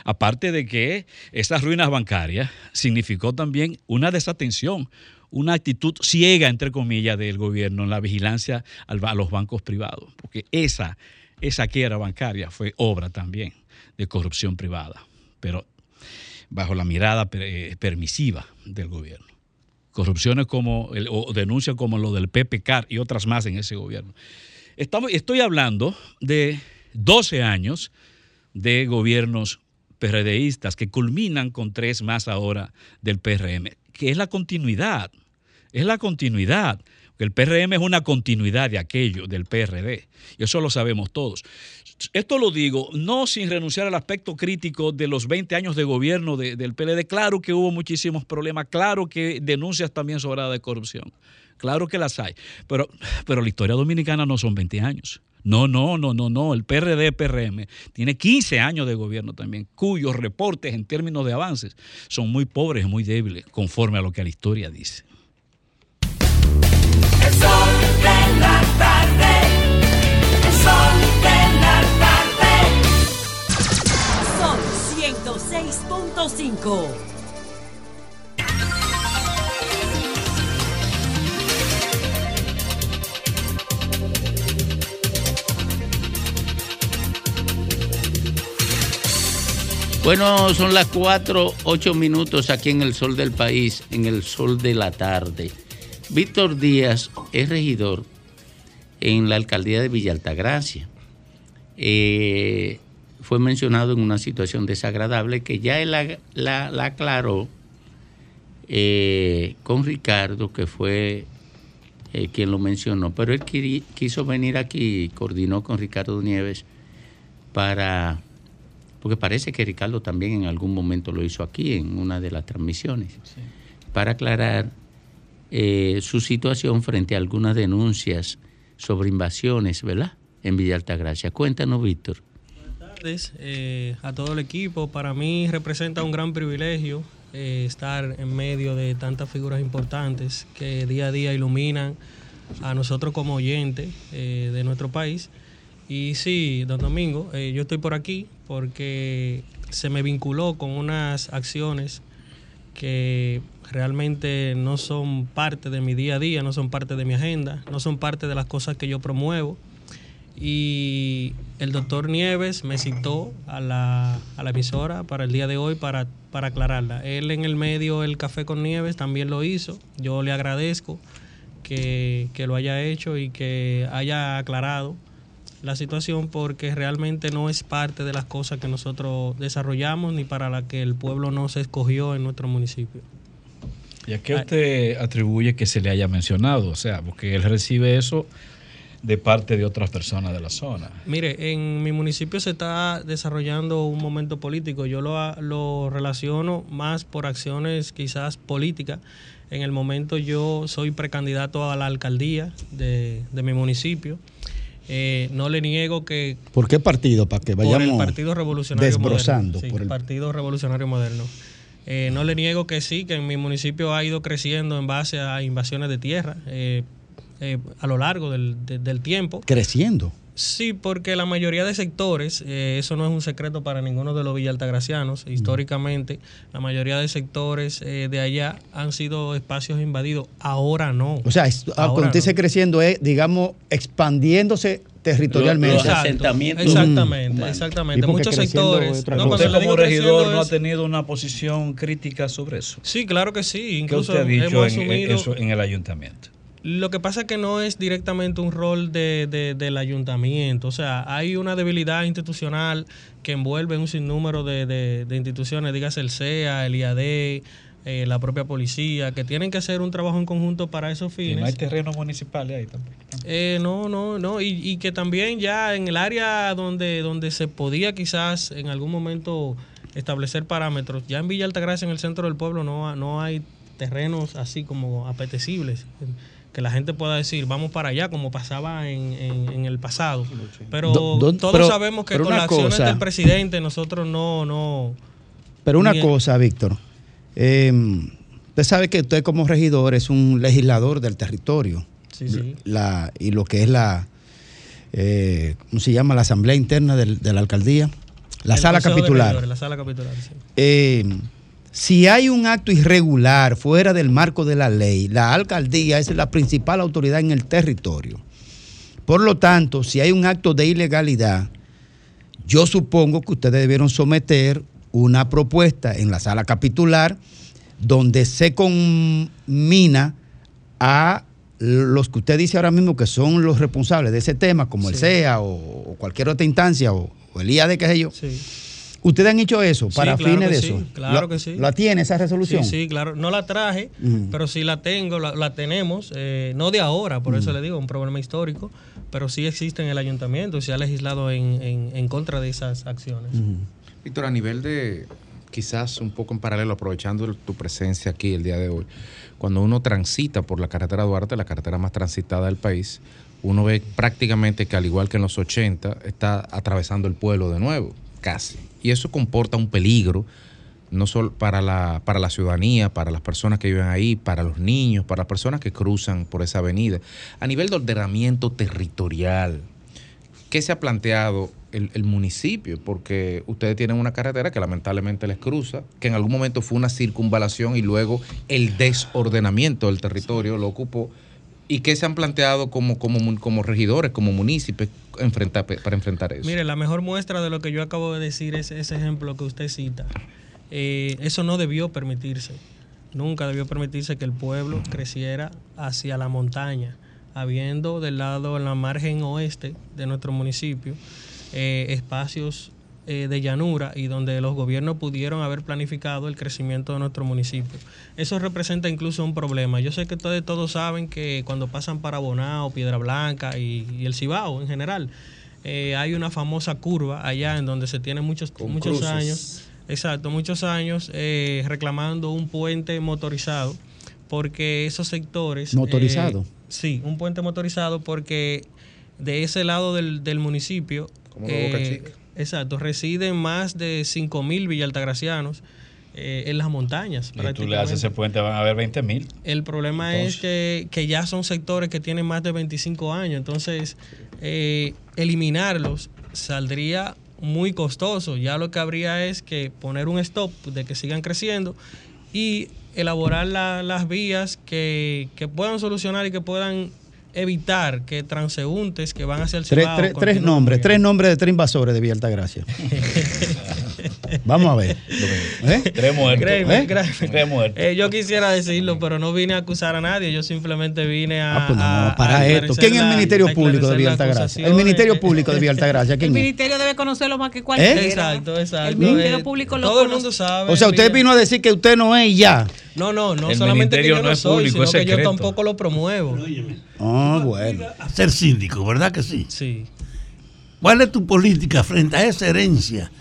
Aparte de que esas ruinas bancarias significó también una desatención, una actitud ciega, entre comillas, del gobierno en la vigilancia a los bancos privados, porque esa, esa quiebra bancaria fue obra también de corrupción privada, pero bajo la mirada eh, permisiva del gobierno. Corrupciones como, o denuncias como lo del PPK y otras más en ese gobierno. Estamos, estoy hablando de 12 años de gobiernos PRDistas que culminan con tres más ahora del PRM, que es la continuidad, es la continuidad. El PRM es una continuidad de aquello, del PRD. Y eso lo sabemos todos. Esto lo digo no sin renunciar al aspecto crítico de los 20 años de gobierno del PLD. Claro que hubo muchísimos problemas, claro que denuncias también sobradas de corrupción, claro que las hay. Pero, pero la historia dominicana no son 20 años. No, no, no, no, no. El PRD, PRM, tiene 15 años de gobierno también, cuyos reportes en términos de avances son muy pobres, muy débiles, conforme a lo que la historia dice. Bueno, son las 4, 8 minutos aquí en el sol del país, en el sol de la tarde. Víctor Díaz es regidor en la alcaldía de Villa Altagracia. Eh, fue mencionado en una situación desagradable que ya él la, aclaró eh, con Ricardo, que fue eh, quien lo mencionó, pero él quiso venir aquí, coordinó con Ricardo Nieves para porque parece que Ricardo también en algún momento lo hizo aquí en una de las transmisiones, para aclarar eh, su situación frente a algunas denuncias sobre invasiones, ¿verdad? En Villa Altagracia. Cuéntanos, Víctor. Buenas tardes eh, a todo el equipo. Para mí representa un gran privilegio eh, estar en medio de tantas figuras importantes que día a día iluminan a nosotros como oyentes de nuestro país. Y sí, don Domingo, yo estoy por aquí porque se me vinculó con unas acciones que realmente no son parte de mi día a día, no son parte de mi agenda, no son parte de las cosas que yo promuevo. Y el doctor Nieves me citó a la, emisora para el día de hoy para, para aclararla. Él en el medio El Café con Nieves también lo hizo. Yo le agradezco que, que lo haya hecho y que haya aclarado la situación porque realmente no es parte de las cosas que nosotros desarrollamos ni para la que el pueblo no se escogió en nuestro municipio. ¿Y a qué usted atribuye que se le haya mencionado? O sea, porque él recibe eso de parte de otras personas de la zona. Mire, en mi municipio se está desarrollando un momento político. Yo lo, lo relaciono más por acciones quizás políticas. En el momento yo soy precandidato a la alcaldía de, de mi municipio. Eh, no le niego que... ¿Por qué partido? Para que vayamos por el Partido Revolucionario Moderno. por el Partido Revolucionario Moderno. Eh, no le niego que sí, que en mi municipio ha ido creciendo en base a invasiones de tierra eh, a lo largo del, del tiempo. ¿Creciendo? Sí, porque la mayoría de sectores, eh, eso no es un secreto para ninguno de los villaltagracianos, históricamente la mayoría de sectores eh, de allá han sido espacios invadidos, ahora no. O sea, dice creciendo es, digamos, expandiéndose territorialmente. Los, asentamientos. Exactamente, exactamente. Muchos sectores. No, usted como regidor no ha tenido una posición crítica sobre eso. Sí, claro que sí. Incluso ¿Qué usted ha dicho en, eso en el ayuntamiento? Lo que pasa es que no es directamente un rol de, del ayuntamiento. O sea, hay una debilidad institucional que envuelve un sinnúmero de, instituciones, dígase el CEA, el IAD, eh, la propia policía, que tienen que hacer un trabajo en conjunto para esos fines. no hay terrenos municipales ahí tampoco. Eh, no, no, no. Y, y, que también ya en el área donde, donde se podía quizás en algún momento establecer parámetros, ya en Villa Altagracia, en el centro del pueblo, no, no hay terrenos así como apetecibles que la gente pueda decir, vamos para allá, como pasaba en, en, el pasado. Pero todos sabemos que con las acciones del presidente nosotros no... no pero una cosa, Víctor. Em, usted sabe que usted como regidor es un legislador del territorio. Sí, sí. La, y lo que es la... Eh, ¿Cómo se llama? La asamblea interna de la alcaldía. La sala capitular. la sala capitular, sí. Em, si hay un acto irregular fuera del marco de la ley, la alcaldía es la principal autoridad en el territorio. Por lo tanto, si hay un acto de ilegalidad, yo supongo que ustedes debieron someter una propuesta en la sala capitular donde se conmina a los que usted dice ahora mismo que son los responsables de ese tema, como el CEA o, cualquier otra instancia o, el IAD, qué sé yo. Sí ¿Ustedes han hecho eso para fines de eso? Claro que sí. ¿La tiene esa resolución? Sí, sí, claro. No la traje, pero sí la tengo, la, tenemos. Eh, no de ahora, por eso le digo, un problema histórico, pero sí existe en el ayuntamiento y se ha legislado en, contra de esas acciones. Víctor, a nivel de, quizás un poco en paralelo, aprovechando tu presencia aquí el día de hoy, cuando uno transita por la carretera Duarte, la carretera más transitada del país, uno ve prácticamente que al igual que en los 80, está atravesando el pueblo de nuevo, casi. Y eso comporta un peligro, no solo para la, para la ciudadanía, para las personas que viven ahí, para los niños, para las personas que cruzan por esa avenida. A nivel de ordenamiento territorial, ¿qué se ha planteado el, municipio? Porque ustedes tienen una carretera que lamentablemente les cruza, que en algún momento fue una circunvalación y luego el desordenamiento del territorio lo ocupó ¿Y qué se han planteado como, como, como regidores, como municipios para enfrentar eso? Mire, la mejor muestra de lo que yo acabo de decir es ese ejemplo que usted cita. Eh, eso no debió permitirse. Nunca debió permitirse que el pueblo creciera hacia la montaña, habiendo del lado, en la margen oeste de nuestro municipio, eh, espacios eh, de llanura y donde los gobiernos pudieron haber planificado el crecimiento de nuestro municipio. Eso representa incluso un problema. Yo sé que ustedes todos saben que cuando pasan para Bonao, Piedra Blanca y, el Cibao en general, eh, hay una famosa curva allá en donde se tiene muchos, muchos años, exacto, muchos años reclamando un puente motorizado porque esos sectores... ¿Motorizado? Sí, un puente motorizado porque de ese lado del, del municipio... Como Boca Chica Exacto, residen más de 5.000 villaltagracianos eh, en las montañas. Y tú le haces ese puente, van a haber 20.000. El problema es que, ya son sectores que tienen más de 25 años, entonces eh, eliminarlos saldría muy costoso. Ya lo que habría es que poner un stop de que sigan creciendo y elaborar las vías que, que puedan solucionar y que puedan evitar que transeúntes que van hacia el Tres, tres, nombres, tres nombres de tres invasores de Villa Altagracia. [LAUGHS] Vamos a ver. ¿Eh? Tres muertos. ¿Eh? Tres muertos. Eh, yo quisiera decirlo, pero no vine a acusar a nadie. Yo simplemente vine a. Ah, pues no, para esto. ¿Quién es el Ministerio Público de Villa Altagracia? El Ministerio Público de Villa Altagracia. ¿Quién el Ministerio debe conocerlo más que cualquiera. Exacto, exacto. El Ministerio Público lo Todo el mundo sabe. O sea, usted vino a decir que usted no es ya. No, no, no solamente que yo no, soy, sino que yo tampoco lo promuevo. Ah, bueno. A ser síndico, ¿verdad que sí? Sí. ¿Cuál es tu política frente a esa herencia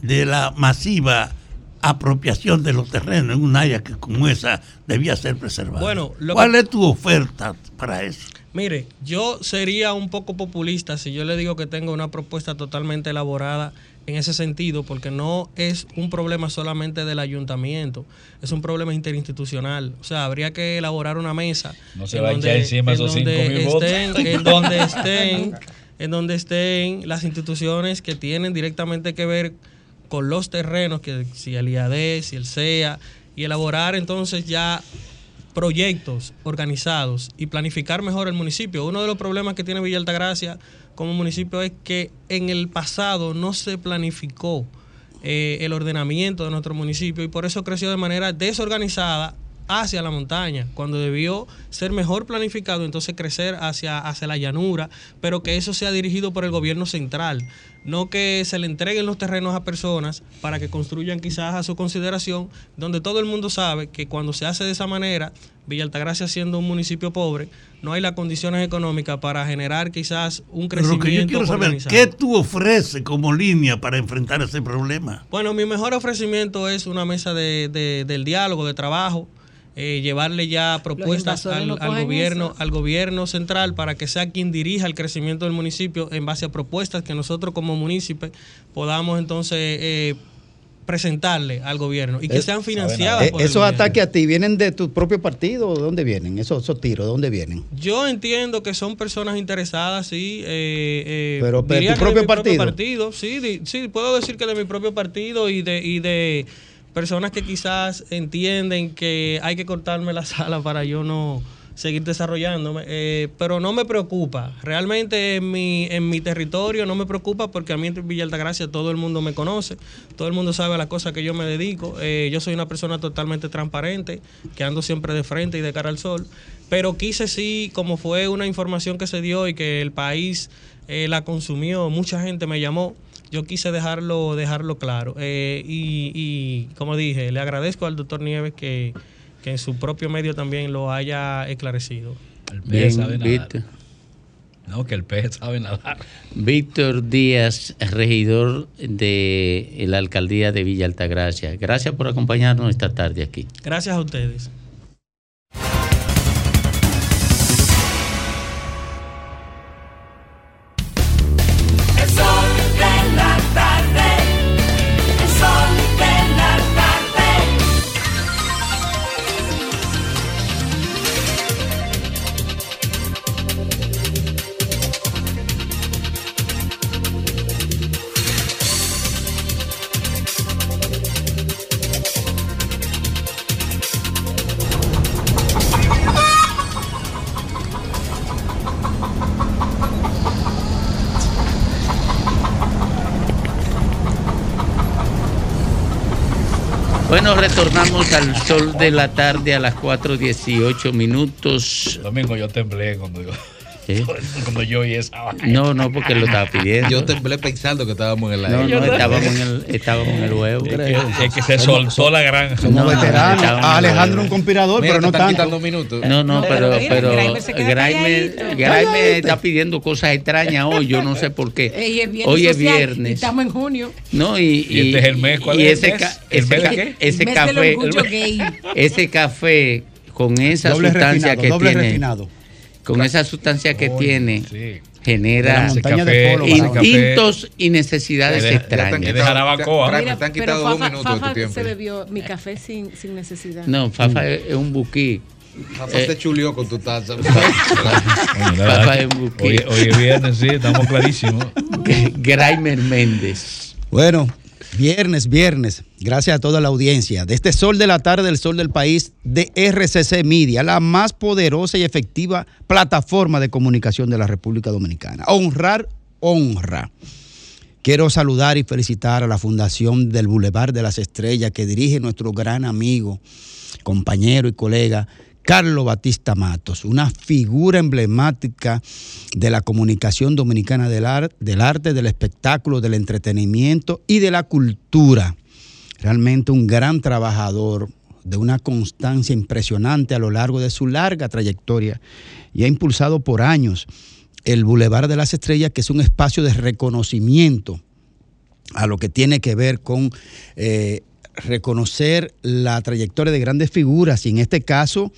de la masiva apropiación de los terrenos en un área que como esa debía ser preservada? Bueno, ¿cuál es tu oferta para eso? Mire, yo sería un poco populista si yo le digo que tengo una propuesta totalmente elaborada en ese sentido, porque no es un problema solamente del ayuntamiento, es un problema interinstitucional. O sea, habría que elaborar una mesa. No se va a echar encima esos cinco mil votos. En [LAUGHS] donde estén, en donde estén las instituciones que tienen directamente que ver con los terrenos, que si el IAD, si el CEA, y elaborar entonces ya proyectos organizados y planificar mejor el municipio. Uno de los problemas que tiene Villa Altagracia como municipio es que en el pasado no se planificó eh, el ordenamiento de nuestro municipio y por eso creció de manera desorganizada hacia la montaña, cuando debió ser mejor planificado, entonces crecer hacia, hacia la llanura, pero que eso sea dirigido por el gobierno central, no que se le entreguen los terrenos a personas para que construyan quizás a su consideración, donde todo el mundo sabe que cuando se hace de esa manera, Villa Altagracia siendo un municipio pobre, no hay las condiciones económicas para generar quizás un crecimiento. Pero que yo quiero saber, ¿qué tú ofreces como línea para enfrentar ese problema? Bueno, mi mejor ofrecimiento es una mesa de, del diálogo, de trabajo, eh, llevarle ya propuestas al, gobierno al gobierno central para que sea quien dirija el crecimiento del municipio en base a propuestas que nosotros como municipio podamos entonces eh, presentarle al gobierno y que sean financiadas. por ¿Esos ataques a ti vienen de tu propio partido o de dónde vienen? Esos, esos tiros, ¿de dónde vienen? Yo entiendo que son personas interesadas, sí. Eh, pero, de tu propio partido. Sí, sí, puedo decir que de mi propio partido y de, y de personas que quizás entienden que hay que cortarme la [LAUGHS] sala para yo no seguir desarrollándome, eh, pero no me preocupa. Realmente en mi, en mi territorio no me preocupa porque a mí en Villa Altagracia todo el mundo me conoce, todo el mundo sabe las cosas que yo me dedico. Eh, yo soy una persona totalmente transparente, que ando siempre de frente y de cara al sol, pero quise sí, como fue una información que se dio y que el país eh, la consumió, mucha gente me llamó yo quise dejarlo, dejarlo claro. Eh, y, como dije, le agradezco al doctor Nieves que, en su propio medio también lo haya esclarecido. El pez sabe nadar. No, que el pez sabe nadar. Víctor Díaz, regidor de la alcaldía de Villa Altagracia. Gracias por acompañarnos esta tarde aquí. Gracias a ustedes. Al sol de la tarde a las 4.18 minutos. Domingo yo temblé cuando yo... [LAUGHS] Cuando yo oí esa vaina. No, no, porque lo estaba pidiendo. Yo temblé pensando que estábamos en el aire. No, no, estábamos en el, estábamos en el huevo. Es que, se soltó la granja. Somos veteranos. Alejandro un conspirador, pero no tanto. quitando minutos. No, no, pero, pero Graeme está pidiendo cosas extrañas hoy. Yo no sé por qué. Hoy es viernes. Estamos en junio. No, y, y, este es el mes. ¿Cuál es ese, ese, ese café. Ese café con esa sustancia que tiene. Refinado con esa sustancia que tiene, genera instintos y necesidades extrañas. Te, te han quitado dos minutos de tu tiempo. se bebió mi café sin, sin necesidad. No, Fafa es un buquí. Fafa se chulió con tu taza. Fafa es un buquí. Hoy, es viernes, sí, estamos clarísimos. Graimer Méndez. Bueno, Viernes, viernes. Gracias a toda la audiencia. De este Sol de la Tarde, el Sol del País, de RCC Media, la más poderosa y efectiva plataforma de comunicación de la República Dominicana. Honrar, honra. Quiero saludar y felicitar a la Fundación del Boulevard de las Estrellas que dirige nuestro gran amigo, compañero y colega Carlos Batista Matos, una figura emblemática de la comunicación dominicana del, arte, del espectáculo, del entretenimiento y de la cultura. Realmente un gran trabajador de una constancia impresionante a lo largo de su larga trayectoria y ha impulsado por años el Boulevard de las Estrellas, que es un espacio de reconocimiento a lo que tiene que ver con eh, reconocer la trayectoria de grandes figuras y en este caso,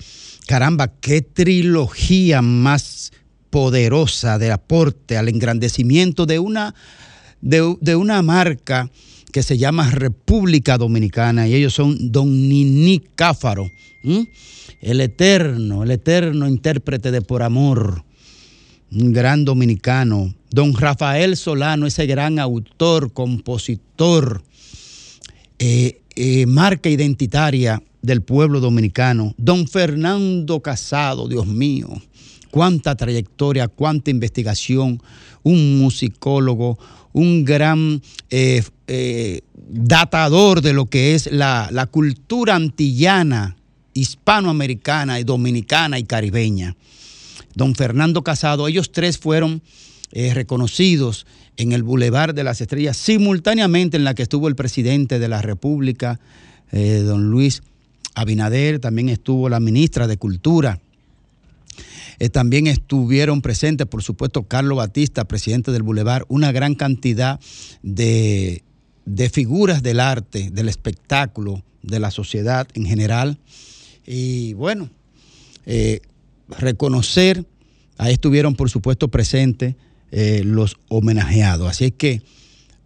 caramba, qué trilogía más poderosa de aporte al engrandecimiento de una, de, una marca que se llama República Dominicana y ellos son Don Nini Cáfaro, el eterno, el eterno intérprete de Por Amor, un gran dominicano, Don Rafael Solano, ese gran autor, compositor, eh, eh, marca identitaria del pueblo dominicano. Don Fernando Casado, Dios mío, cuánta trayectoria, cuánta investigación, un musicólogo, un gran eh, eh, datador de lo que es la, la cultura antillana, hispanoamericana y dominicana y caribeña. Don Fernando Casado, ellos tres fueron reconocidos en el Boulevard de las Estrellas, simultáneamente en la que estuvo el presidente de la República, eh, don Luis Abinader, también estuvo la ministra de Cultura. Eh, también estuvieron presentes, por supuesto, Carlos Batista, presidente del Boulevard, una gran cantidad de, figuras del arte, del espectáculo, de la sociedad en general. Y bueno, eh, reconocer, ahí estuvieron, por supuesto, presentes eh, los homenajeados. Así que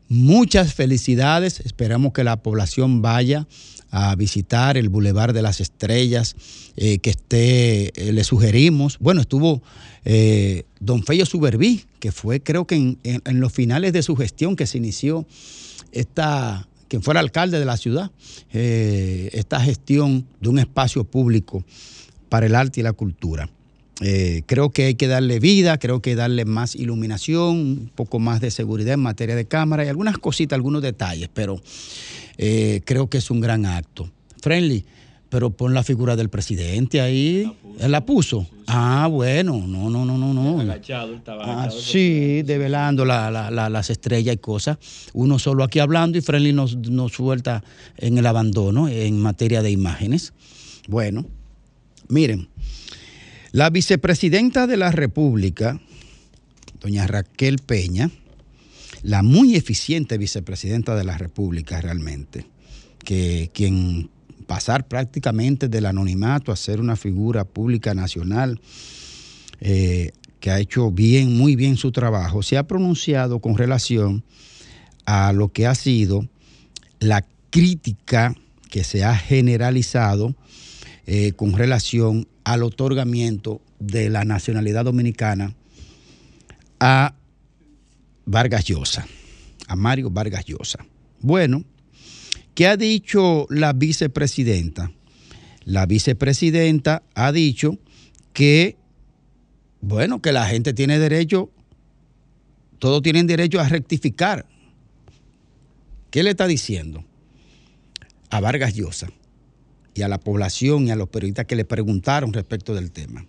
muchas felicidades. Esperamos que la población vaya a visitar el Boulevard de las Estrellas, eh, que esté, eh, le sugerimos. Bueno, estuvo don Feyo Suberví, que fue creo que en, los finales de su gestión que se inició esta, quien fuera alcalde de la ciudad, esta gestión de un espacio público para el arte y la cultura. Eh, creo que hay que darle vida, creo que darle más iluminación, un poco más de seguridad en materia de cámara y algunas cositas, algunos detalles, pero eh, creo que es un gran acto. Friendly, pero pon la figura del presidente ahí. ¿Él la puso? Ah, bueno, no, no, no, no, no. Ah, sí, develando las estrellas y cosas. Uno solo aquí hablando y Friendly nos, nos suelta en el abandono en materia de imágenes. Bueno, miren, la vicepresidenta de la República, doña Raquel Peña, la muy eficiente vicepresidenta de la República realmente, que quien pasar prácticamente del anonimato a ser una figura pública nacional, eh, que ha hecho bien, muy bien su trabajo, se ha pronunciado con relación a lo que ha sido la crítica que se ha generalizado eh, con relación al otorgamiento de la nacionalidad dominicana a Vargas Llosa, a Mario Vargas Llosa. Bueno, ¿qué ha dicho la vicepresidenta? La vicepresidenta ha dicho que bueno, que la gente tiene derecho, todos tienen derecho a rectificar. ¿Qué le está diciendo? A Vargas Llosa y a la población y a los periodistas que le preguntaron respecto del tema.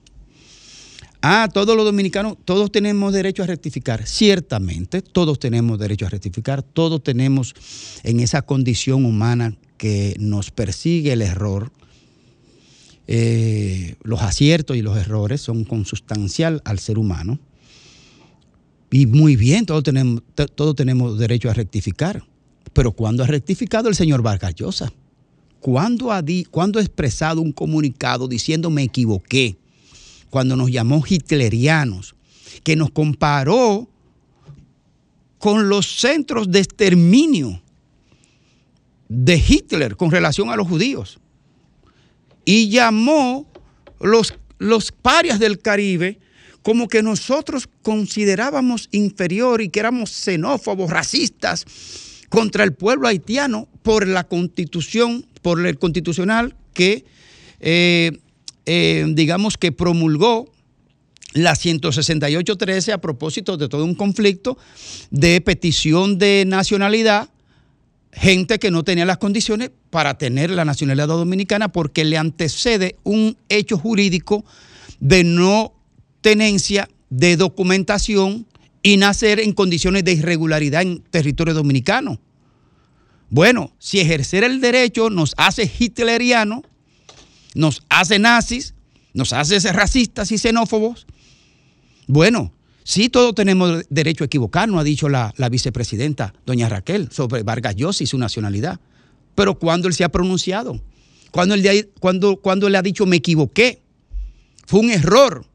Ah, todos los dominicanos, todos tenemos derecho a rectificar. Ciertamente, todos tenemos derecho a rectificar, todos tenemos en esa condición humana que nos persigue el error, eh, los aciertos y los errores son consustancial al ser humano. Y muy bien, todos tenemos, todos tenemos derecho a rectificar. Pero ¿cuándo ha rectificado el señor Vargas Llosa? ¿Cuándo ha, ha expresado un comunicado diciendo me equivoqué? Cuando nos llamó hitlerianos, que nos comparó con los centros de exterminio de Hitler con relación a los judíos y llamó los, los parias del Caribe como que nosotros considerábamos inferior y que éramos xenófobos, racistas contra el pueblo haitiano por la constitución, por el constitucional que, eh, eh, digamos que promulgó la 168.13 a propósito de todo un conflicto de petición de nacionalidad gente que no tenía las condiciones para tener la nacionalidad dominicana porque le antecede un hecho jurídico de no tenencia de documentación y nacer en condiciones de irregularidad en territorio dominicano. Bueno, si ejercer el derecho nos hace hitleriano, nos hace nazis, nos hace racistas y xenófobos, bueno, Sí, todos tenemos derecho a equivocarnos, ha dicho la, vicepresidenta, doña Raquel, sobre Vargas Llosa y su nacionalidad. Pero ¿cuándo él se ha pronunciado? ¿Cuándo él, cuando, cuando él ha dicho me equivoqué? Fue un error.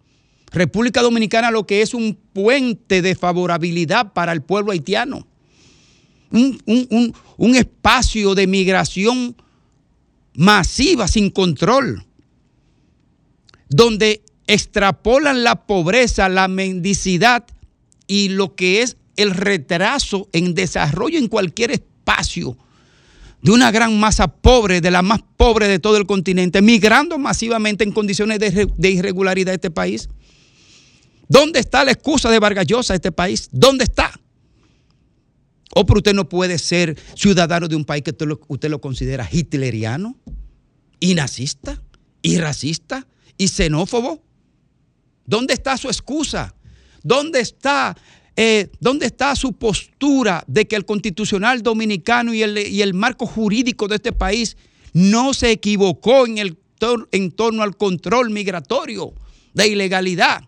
República Dominicana lo que es un puente de favorabilidad para el pueblo haitiano. Un, un espacio de migración masiva, sin control, donde extrapolan la pobreza, la mendicidad y lo que es el retraso en desarrollo en cualquier espacio de una gran masa pobre, de la más pobre de todo el continente, migrando masivamente en condiciones de, irregularidad a este país. ¿Dónde está la excusa de Vargas Llosa a este país? ¿Dónde está? O pero usted no puede ser ciudadano de un país que usted lo, usted lo considera hitleriano, y nazista, y racista, y xenófobo. ¿Dónde está su excusa? ¿Dónde está, eh, ¿Dónde está su postura de que el constitucional dominicano y el, y el marco jurídico de este país no se equivocó en, el, en torno al control migratorio de ilegalidad?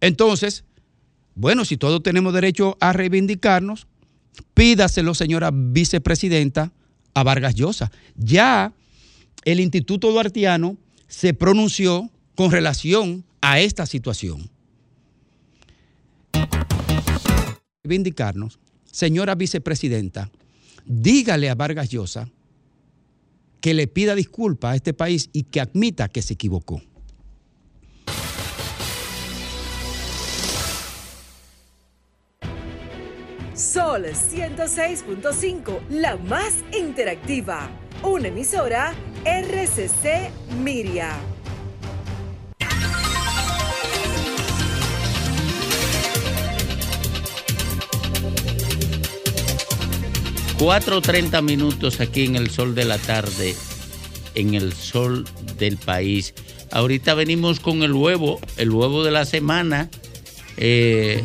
Entonces, bueno, si todos tenemos derecho a reivindicarnos, pídaselo, señora vicepresidenta, a Vargas Llosa. Ya el Instituto Duartiano se pronunció con relación a esta situación. Reivindicarnos, señora vicepresidenta, dígale a Vargas Llosa que le pida disculpas a este país y que admita que se equivocó. Sol 106.5, la más interactiva. Una emisora RCC Miria. 4.30 minutos aquí en el sol de la tarde, en el sol del país. Ahorita venimos con el huevo, el huevo de la semana. Eh,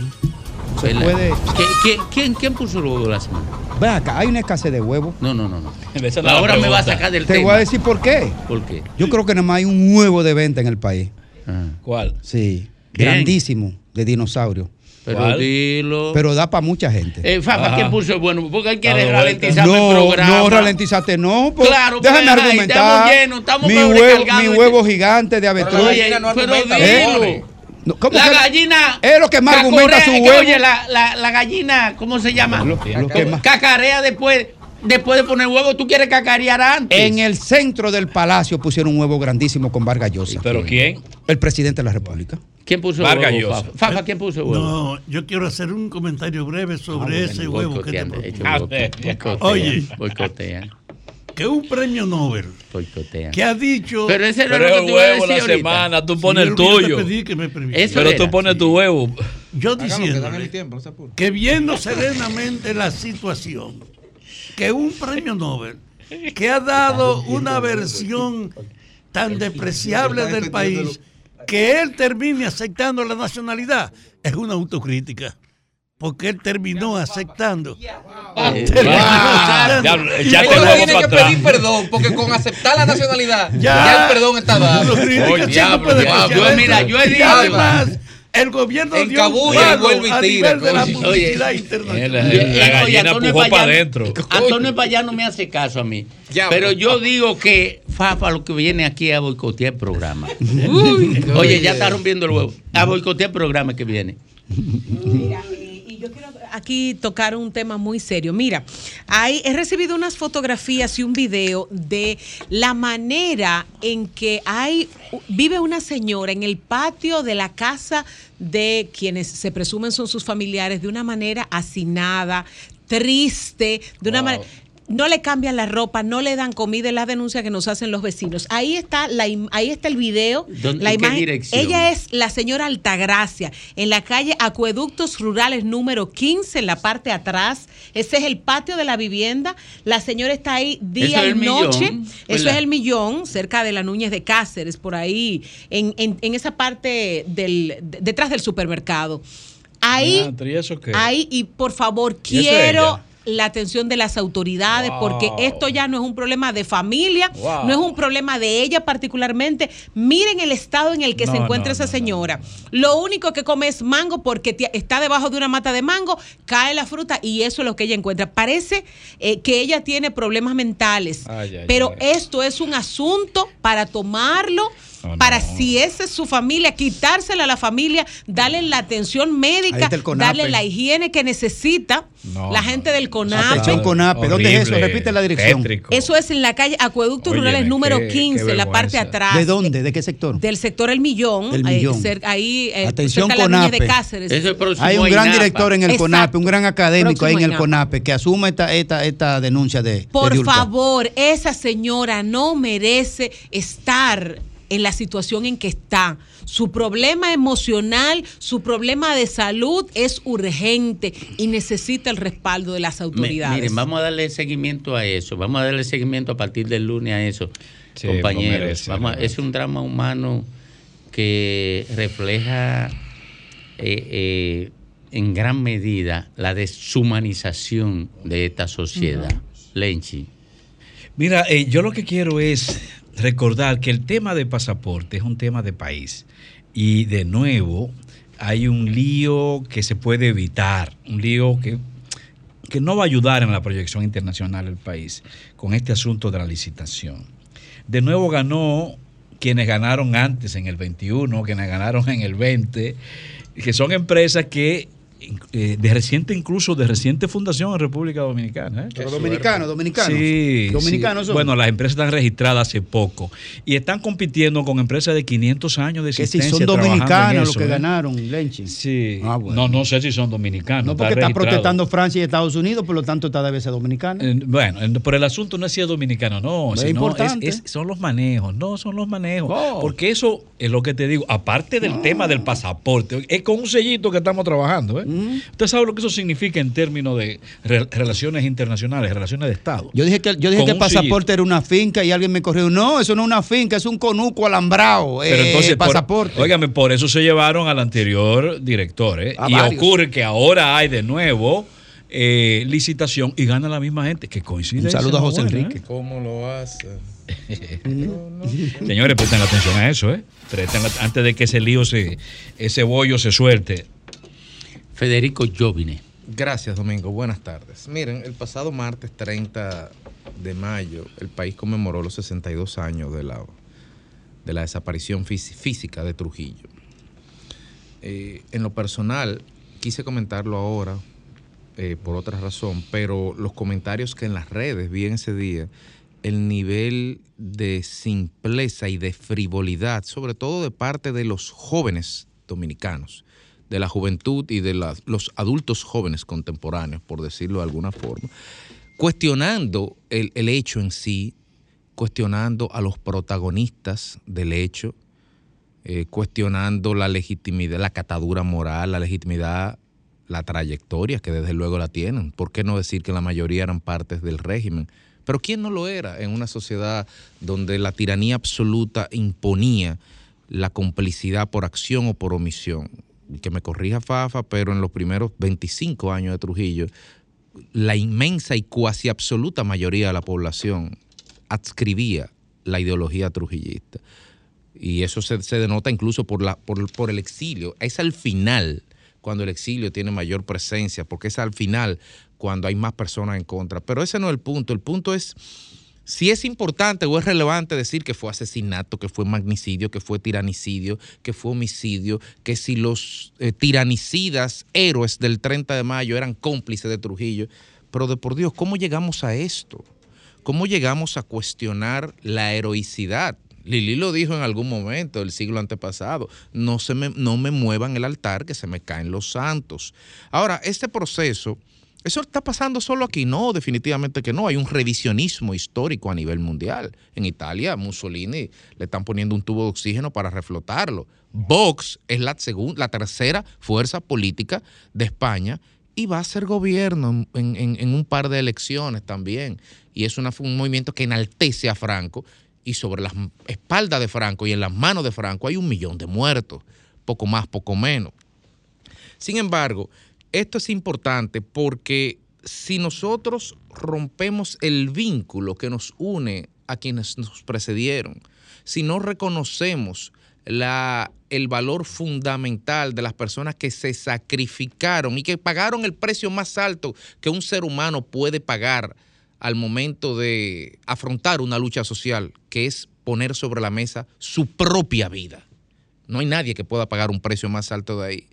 quién, quién, puso el huevo de la semana? Ven acá, hay una escasez de huevo. No, no, no. no. [LAUGHS] Ahora me va a sacar del tema. Te voy a decir por qué. ¿Por qué? Yo creo que nada más hay un huevo de venta en el país. Ah. ¿Cuál? Sí, grandísimo, de dinosaurio. Pero dilo. Pero da para mucha gente. Eh, Fafa, ¿quién puso bueno? Porque él quiere ralentizar el programa. No, ralentizaste, no. Pues, claro, déjame argumentar. Estamos llenos, estamos mi huevo, mi huevo gigante de avestruz. Pero, pero dilo. ¿Cómo la gallina. Es lo que más argumenta su huevo. Oye, la, la, la, gallina, ¿cómo se llama? Lo, lo Cacarea después. Después de poner huevo, tú quieres cacarear antes. En el centro del palacio pusieron un huevo grandísimo con Vargas Llosa. ¿Pero quién? El presidente de la República. ¿Quién puso Vargas huevo? Fafa? Fafa, ¿quién puso huevo? No, yo quiero hacer un comentario breve sobre ah, ese huevo que te ah, [LAUGHS] Oye, que un premio Nobel que ha dicho pero ese pero es huevo la semana tú pones el tuyo. pero tú pones tu huevo. Yo diciendo que viendo serenamente la situación que un premio Nobel que ha dado una versión tan despreciable del país que él termine aceptando la nacionalidad es una autocrítica porque él terminó aceptando. Eh, ya, ya tiene que pedir perdón, porque con aceptar la [LAUGHS] nacionalidad, ya, el perdón está dado. Oh, yo, mira, yo he dicho. Además, el gobierno dio Cabulla, vuelve y tira. De la publicidad internacional. La, la gallina empujó para adentro. Antonio Payán no me hace caso a mí. pero yo digo que Fafa lo que viene aquí a boicotear el programa. [LAUGHS] Oye, ya está rompiendo el huevo. A boicotear el programa que viene. Yo quiero aquí tocar un tema muy serio. Mira, hay, he recibido unas fotografías y un video de la manera en que hay vive una señora en el patio de la casa de quienes se presumen son sus familiares de una manera hacinada, triste, de una manera no le cambian la ropa, no le dan comida, es la denuncia que nos hacen los vecinos. Ahí está, la, ahí está el video, la imagen. Ella es la señora Altagracia, en la calle Acueductos Rurales número 15, en la parte atrás. Ese es el patio de la vivienda. La señora está ahí día y noche. Eso es el millón, cerca de la Núñez de Cáceres, por ahí, en, en, esa parte del, detrás del supermercado. Ahí, ahí, y por favor, quiero la atención de las autoridades, porque esto ya no es un problema de familia, no es un problema de ella particularmente. Miren el estado en el que se encuentra esa señora. Lo único que come es mango porque está debajo de una mata de mango, cae la fruta y eso es lo que ella encuentra. Parece eh, que ella tiene problemas mentales, pero esto es un asunto para tomarlo para si esa es su familia, quitársela a la familia, darle la atención médica, darle la higiene que necesita la gente del CONAPE. Atención CONAPE, ¿dónde es eso? Repite la dirección. Eso es en la calle Acueductos Rurales número 15, en la parte de atrás. ¿De dónde? ¿De qué sector? Del sector El Millón. El Millón. Ahí, eh, Atención CONAPE. De Cáceres. Hay un gran director en el CONAPE, un gran académico ahí en el CONAPE que asume esta, esta, esta denuncia de. Por favor, esa señora no merece estar en la situación en que está. Su problema emocional, su problema de salud es urgente y necesita el respaldo de las autoridades. miren, vamos a darle seguimiento a eso, vamos a darle seguimiento a partir del lunes a eso, compañeros. es un drama humano que refleja eh, eh, en gran medida la deshumanización de esta sociedad. Lenchi. Mira, eh, yo lo que quiero es recordar que el tema de pasaporte es un tema de país. Y de nuevo, hay un lío que se puede evitar, un lío que, que no va a ayudar en la proyección internacional del país con este asunto de la licitación. De nuevo ganó quienes ganaron antes en el 21, quienes ganaron en el 20, que son empresas que eh, de reciente, incluso de reciente fundación en República Dominicana. ¿eh? Pero dominicano, dominicano. Sí, dominicanos Bueno, las empresas están registradas hace poco y están compitiendo con empresas de 500 años de existencia. Que si son dominicanos los que ¿eh? ganaron, Lenchi. Sí. Ah, no, no sé si son dominicanos. No, porque está, protestando Francia y Estados Unidos, por lo tanto, esta debe ser dominicano. bueno, por el asunto no es si es dominicano, no. Es importante. son los manejos, no, son los manejos. Oh. Porque eso es lo que te digo, aparte del tema del pasaporte, es con un sellito que estamos trabajando, ¿eh? Usted sabe lo que eso significa en términos de relaciones internacionales, relaciones de Estado. Yo dije que, yo dije que el pasaporte era una finca y alguien me corrió. No, eso no es una finca, es un conuco alambrado. Pero eh, entonces, pasaporte. óigame, por eso se llevaron al anterior director. ¿eh? y ocurre que ahora hay de nuevo eh, licitación y gana la misma gente. Que coincide. Un saludo a José Enrique. ¿Cómo lo hace? [LAUGHS] Señores, presten atención a eso, ¿eh? antes de que ese lío, se, ese bollo se suelte. Federico Jovine. Gracias, Domingo. Buenas tardes. Miren, el pasado martes 30 de mayo, el país conmemoró los 62 años de la, de la desaparición física de Trujillo. Eh, en lo personal, quise comentarlo ahora eh, por otra razón, pero los comentarios que en las redes vi en ese día el nivel de simpleza y de frivolidad, sobre todo de parte de los jóvenes dominicanos, de la juventud y de los adultos jóvenes contemporáneos, por decirlo de alguna forma, cuestionando el, hecho en sí, cuestionando a los protagonistas del hecho, eh, cuestionando la legitimidad, la catadura moral, la legitimidad, la trayectoria, que desde luego la tienen. ¿Por qué no decir que la mayoría eran partes del régimen? Pero ¿quién no lo era en una sociedad donde la tiranía absoluta imponía la complicidad por acción o por omisión? Que me corrija Fafa, pero en los primeros 25 años de Trujillo, la inmensa y cuasi absoluta mayoría de la población adscribía la ideología trujillista. Y eso se, denota incluso por, la, por, por el exilio. Es al final cuando el exilio tiene mayor presencia, porque es al final cuando hay más personas en contra. Pero ese no es el punto. El punto es si es importante o es relevante decir que fue asesinato, que fue magnicidio, que fue tiranicidio, que fue homicidio, que si los eh, tiranicidas héroes del 30 de mayo eran cómplices de Trujillo. Pero de por Dios, ¿cómo llegamos a esto? ¿Cómo llegamos a cuestionar la heroicidad? Lili lo dijo en algún momento del siglo antepasado, no, se me, no me muevan el altar que se me caen los santos. Ahora, este proceso ¿Eso está pasando solo aquí? No, definitivamente que no. Hay un revisionismo histórico a nivel mundial. En Italia, Mussolini le están poniendo un tubo de oxígeno para reflotarlo. Vox es la, segunda, la tercera fuerza política de España y va a ser gobierno en, un par de elecciones también. Y es un movimiento que enaltece a Franco y sobre las espaldas de Franco y en las manos de Franco hay un millón de muertos, poco más, poco menos. Sin embargo, esto es importante porque si nosotros rompemos el vínculo que nos une a quienes nos precedieron, si no reconocemos el valor fundamental de las personas que se sacrificaron y que pagaron el precio más alto que un ser humano puede pagar al momento de afrontar una lucha social, que es poner sobre la mesa su propia vida. No hay nadie que pueda pagar un precio más alto de ahí.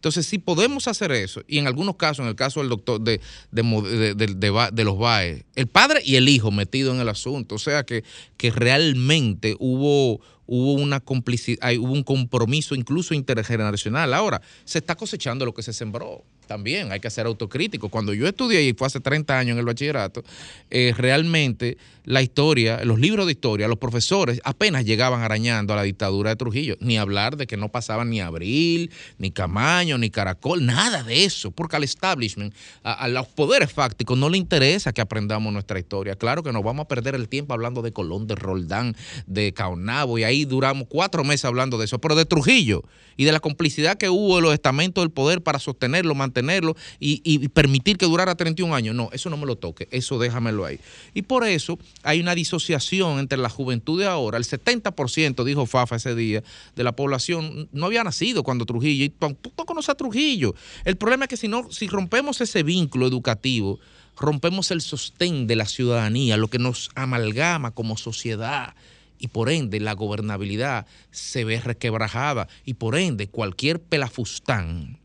Entonces, si podemos hacer eso, y en algunos casos, en el caso del doctor de, de, los BAE, el padre y el hijo metidos en el asunto, o sea que, que realmente hubo, hubo una complicidad, hubo un compromiso incluso intergeneracional. Ahora, se está cosechando lo que se sembró también hay que ser autocrítico. Cuando yo estudié, y fue hace 30 años en el bachillerato, eh, realmente la historia, los libros de historia, los profesores apenas llegaban arañando a la dictadura de Trujillo. Ni hablar de que no pasaban ni Abril, ni Camaño, ni Caracol, nada de eso, porque al establishment, a, los poderes fácticos, no le interesa que aprendamos nuestra historia. Claro que nos vamos a perder el tiempo hablando de Colón, de Roldán, de Caonabo, y ahí duramos cuatro meses hablando de eso, pero de Trujillo y de la complicidad que hubo en los estamentos del poder para sostenerlo, mantenerlo y, permitir que durara 31 años. No, eso no me lo toque, eso déjamelo ahí. Y por eso hay una disociación entre la juventud de ahora. El 70%, dijo Fafa ese día, de la población no había nacido cuando Trujillo, y tampoco conoce a Trujillo. El problema es que si, no, si rompemos ese vínculo educativo, rompemos el sostén de la ciudadanía, lo que nos amalgama como sociedad y por ende la gobernabilidad se ve requebrajada y por ende cualquier pelafustán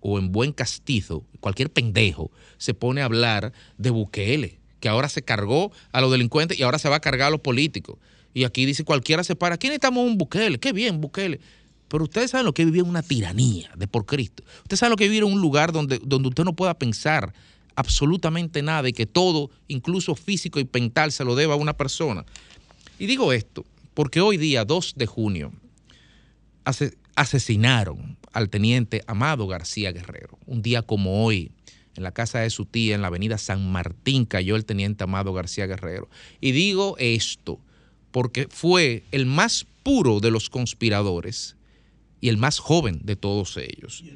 o en buen castizo, cualquier pendejo se pone a hablar de Bukele que ahora se cargó a los delincuentes y ahora se va a cargar a los políticos. Y aquí dice cualquiera se para. Aquí necesitamos un Bukele. Qué bien, Bukele. Pero ustedes saben lo que es vivir en una tiranía de por Cristo. Ustedes saben lo que vivir en un lugar donde, donde usted no pueda pensar absolutamente nada y que todo, incluso físico y mental, se lo deba a una persona. Y digo esto porque hoy día, 2 de junio, asesinaron al teniente Amado García Guerrero. Un día como hoy, en la casa de su tía, en la avenida San Martín, cayó el teniente Amado García Guerrero. Y digo esto porque fue el más puro de los conspiradores y el más joven de todos ellos. Y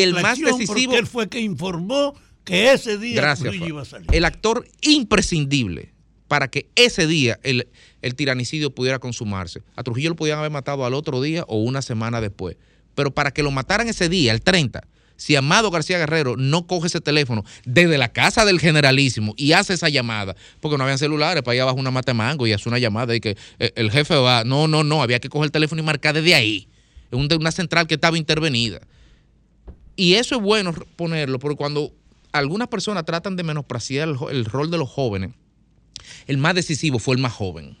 el más decisivo. Porque él fue que informó que ese día Gracias, iba a salir. El actor imprescindible para que ese día el, el tiranicidio pudiera consumarse. A Trujillo lo podían haber matado al otro día o una semana después. Pero para que lo mataran ese día, el 30, si Amado García Guerrero no coge ese teléfono desde la casa del generalísimo y hace esa llamada, porque no habían celulares, para allá abajo una mata mango y hace una llamada y que eh, el jefe va, no, no, no, había que coger el teléfono y marcar desde ahí, una central que estaba intervenida. Y eso es bueno ponerlo, porque cuando algunas personas tratan de menospreciar el rol de los jóvenes, el más decisivo fue el más joven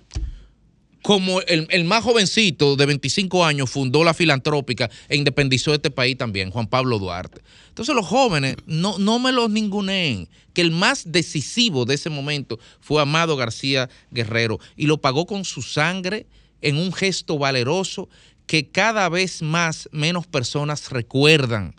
como el, más jovencito de 25 años fundó la filantrópica e independizó este país también, Juan Pablo Duarte. Entonces los jóvenes, no, no me los ninguneen, que el más decisivo de ese momento fue Amado García Guerrero y lo pagó con su sangre en un gesto valeroso que cada vez más menos personas recuerdan.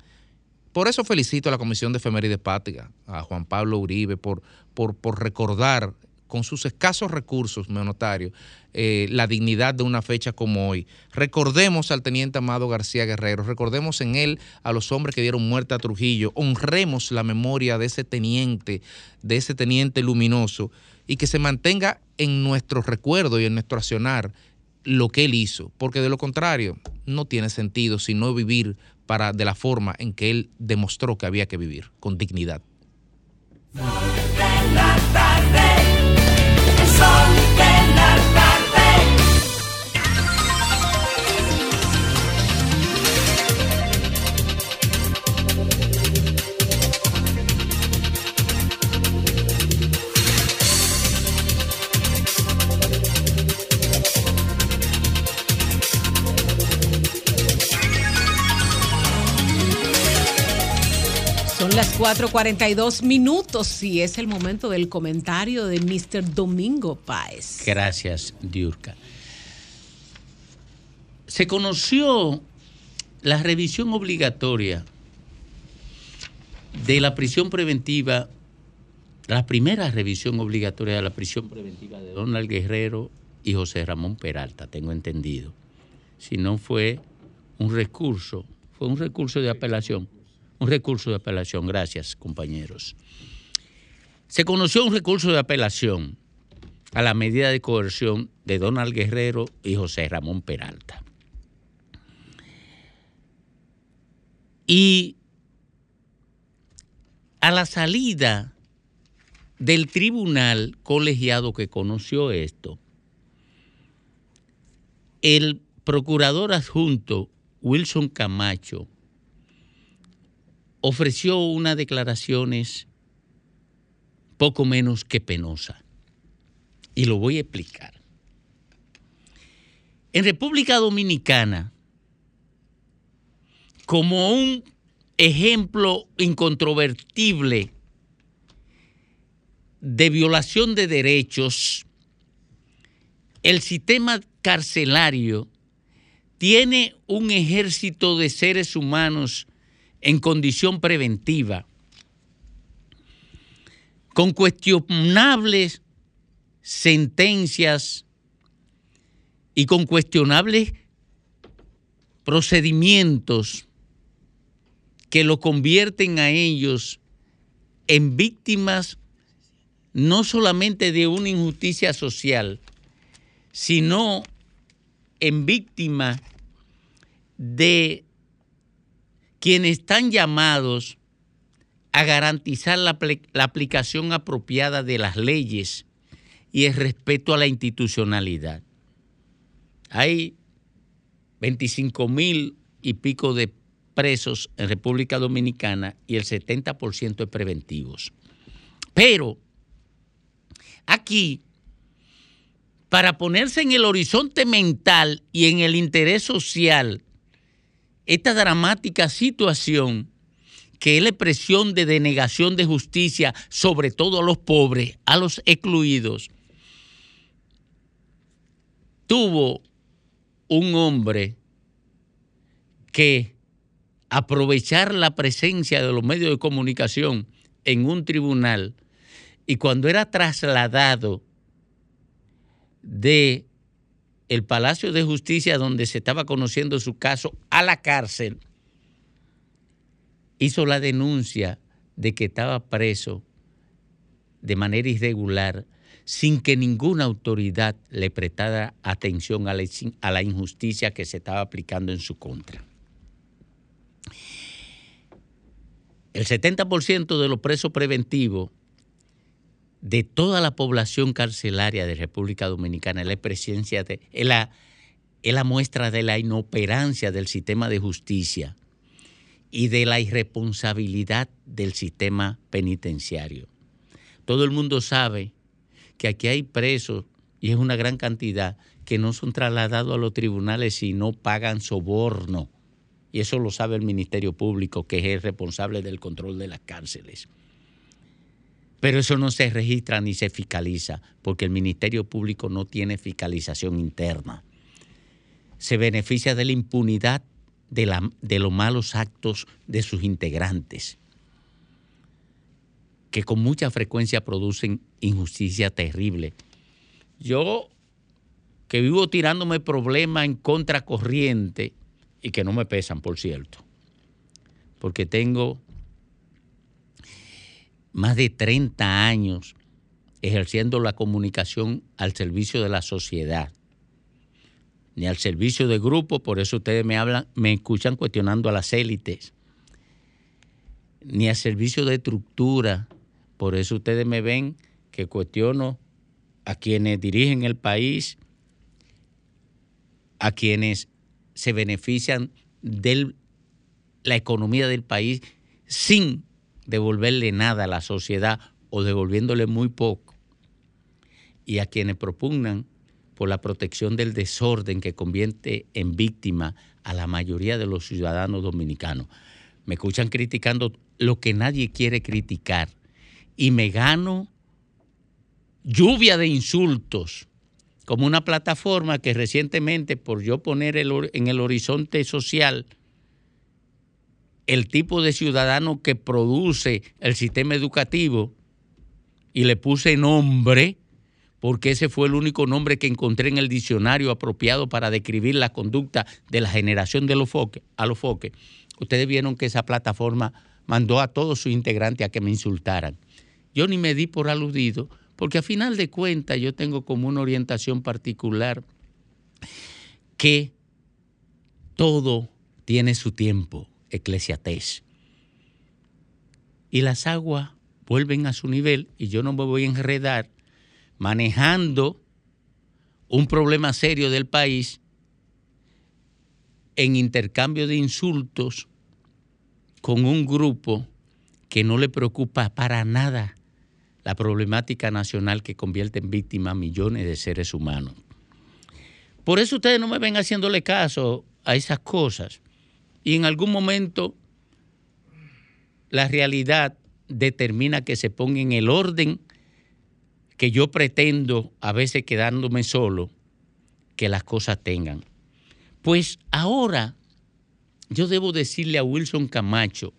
Por eso felicito a la Comisión de Efemérides Patria, a Juan Pablo Uribe, por, por, por recordar con sus escasos recursos, notario, eh, la dignidad de una fecha como hoy. Recordemos al teniente Amado García Guerrero, recordemos en él a los hombres que dieron muerte a Trujillo, honremos la memoria de ese teniente, de ese teniente luminoso, y que se mantenga en nuestro recuerdo y en nuestro accionar lo que él hizo, porque de lo contrario no tiene sentido sino vivir de la forma en que él demostró que había que vivir, con dignidad. Las 4:42 minutos y es el momento del comentario de Mr. Domingo Páez. Gracias, Diurka. Se conoció la revisión obligatoria de la prisión preventiva, la primera revisión obligatoria de la prisión preventiva de Donald Guerrero y José Ramón Peralta, tengo entendido. Si no fue un recurso, fue un recurso de apelación un recurso de apelación. Gracias, compañeros. Se conoció un recurso de apelación a la medida de coerción de Donald Guerrero y José Ramón Peralta. Y a la salida del tribunal colegiado que conoció esto, el procurador adjunto Wilson Camacho ofreció unas declaraciones poco menos que penosa. Y lo voy a explicar. En República Dominicana, como un ejemplo incontrovertible de violación de derechos, el sistema carcelario tiene un ejército de seres humanos en condición preventiva, con cuestionables sentencias y con cuestionables procedimientos que lo convierten a ellos en víctimas no solamente de una injusticia social, sino en víctimas de quienes están llamados a garantizar la, aplicación apropiada de las leyes y el respeto a la institucionalidad. Hay 25 mil y pico de presos en República Dominicana y el 70% es preventivos. Pero aquí, para ponerse en el horizonte mental y en el interés social esta dramática situación que es la expresión de denegación de justicia, sobre todo a los pobres, a los excluidos, tuvo un hombre que aprovechar la presencia de los medios de comunicación en un tribunal y cuando era trasladado de el Palacio de Justicia donde se estaba conociendo su caso a la cárcel, hizo la denuncia de que estaba preso de manera irregular sin que ninguna autoridad le prestara atención a la, injusticia que se estaba aplicando en su contra. El 70% de los presos preventivos de toda la población carcelaria de República Dominicana es la, presencia de, la, es la muestra de la inoperancia del sistema de justicia y de la irresponsabilidad del sistema penitenciario. Todo el mundo sabe que aquí hay presos, y es una gran cantidad, que no son trasladados a los tribunales y no pagan soborno. Y eso lo sabe el Ministerio Público, que es el responsable del control de las cárceles. Pero eso no se registra ni se fiscaliza, porque el Ministerio Público no tiene fiscalización interna. Se beneficia de la impunidad de, los malos actos de sus integrantes que con mucha frecuencia producen injusticia terrible. Yo, que vivo tirándome problemas en contracorriente y que no me pesan, por cierto, porque tengo más de 30 años ejerciendo la comunicación al servicio de la sociedad, ni al servicio de grupo, por eso ustedes me hablan, me escuchan cuestionando a las élites, ni al servicio de estructura, por eso ustedes me ven que cuestiono a quienes dirigen el país, a quienes se benefician de la economía del país sin devolverle nada a la sociedad o devolviéndole muy poco, y a quienes propugnan por la protección del desorden que convierte en víctima a la mayoría de los ciudadanos dominicanos. Me escuchan criticando lo que nadie quiere criticar, y me gano lluvia de insultos como una plataforma que recientemente, por yo poner en el horizonte social el tipo de ciudadano que produce el sistema educativo, y le puse nombre, porque ese fue el único nombre que encontré en el diccionario apropiado para describir la conducta de la generación de los foques, a los foques. Ustedes vieron que esa plataforma mandó a todos sus integrantes a que me insultaran. Yo ni me di por aludido, porque a final de cuentas yo tengo como una orientación particular que todo tiene su tiempo, eclesiatés. Y las aguas vuelven a su nivel y yo no me voy a enredar manejando un problema serio del país en intercambio de insultos con un grupo que no le preocupa para nada la problemática nacional que convierte en víctimas a millones de seres humanos. Por eso ustedes no me ven haciéndole caso a esas cosas. Y en algún momento la realidad determina que se ponga en el orden que yo pretendo, a veces quedándome solo, que las cosas tengan. Pues ahora yo debo decirle a Wilson Camacho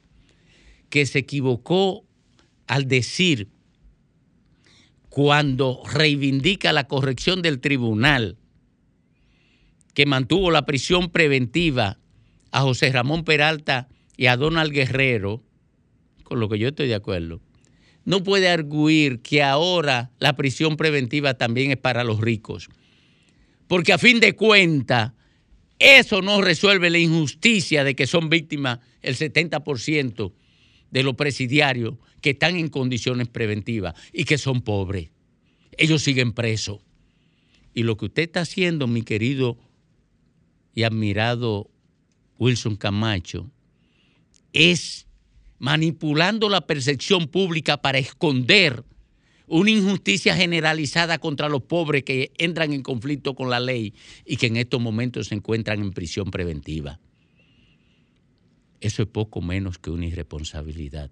que se equivocó al decir cuando reivindica la corrección del tribunal que mantuvo la prisión preventiva a José Ramón Peralta y a Donald Guerrero, con lo que yo estoy de acuerdo, no puede arguir que ahora la prisión preventiva también es para los ricos. Porque a fin de cuentas, eso no resuelve la injusticia de que son víctimas el 70% de los presidiarios que están en condiciones preventivas y que son pobres. Ellos siguen presos. Y lo que usted está haciendo, mi querido y admirado Wilson Camacho, es manipulando la percepción pública para esconder una injusticia generalizada contra los pobres que entran en conflicto con la ley y que en estos momentos se encuentran en prisión preventiva. Eso es poco menos que una irresponsabilidad,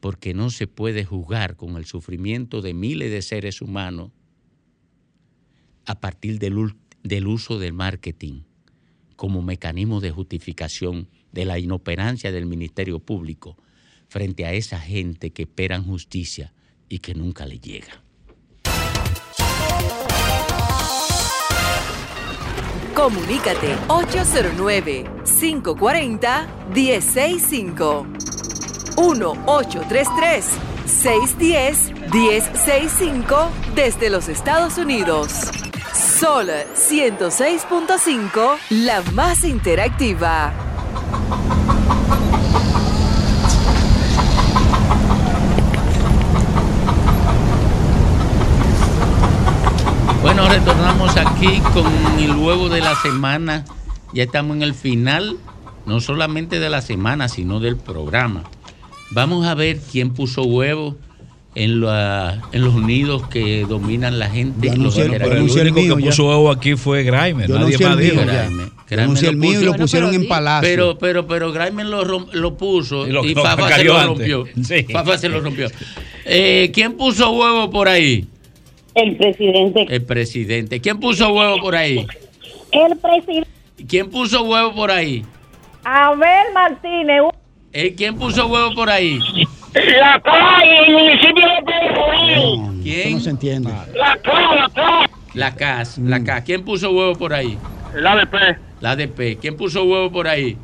porque no se puede jugar con el sufrimiento de miles de seres humanos a partir del, uso del marketing como mecanismo de justificación de la inoperancia del Ministerio Público frente a esa gente que esperan justicia y que nunca le llega. Comunícate 809-540-1065. 1-833-610-1065 desde los Estados Unidos. Sol 106.5, la más interactiva. Bueno, retornamos aquí con el huevo de la semana. Ya estamos en el final, no solamente de la semana, sino del programa. Vamos a ver quién puso huevo en, en los nidos que dominan la gente. Yo anuncié, el, el único que puso huevo aquí fue Grimer. Nadie más dijo. Grimer. el mío y lo pusieron en Palacio. Pero, pero, pero Grimer lo, lo puso y, Fafa se lo rompió. [LAUGHS] Fafa se lo rompió. Eh, ¿Quién puso huevo por ahí? El presidente. El presidente. ¿Quién puso huevo por ahí? El presidente. ¿Quién puso huevo por ahí? Abel Martínez. ¿Eh? ¿Quién puso huevo por ahí? La calle, el municipio de Pedro. ¿Quién? No se entiende. La CAS, la CAS. La CAS, la CAS. ¿Quién puso huevo por ahí? El ADP. La ADP. ¿Quién puso huevo por ahí?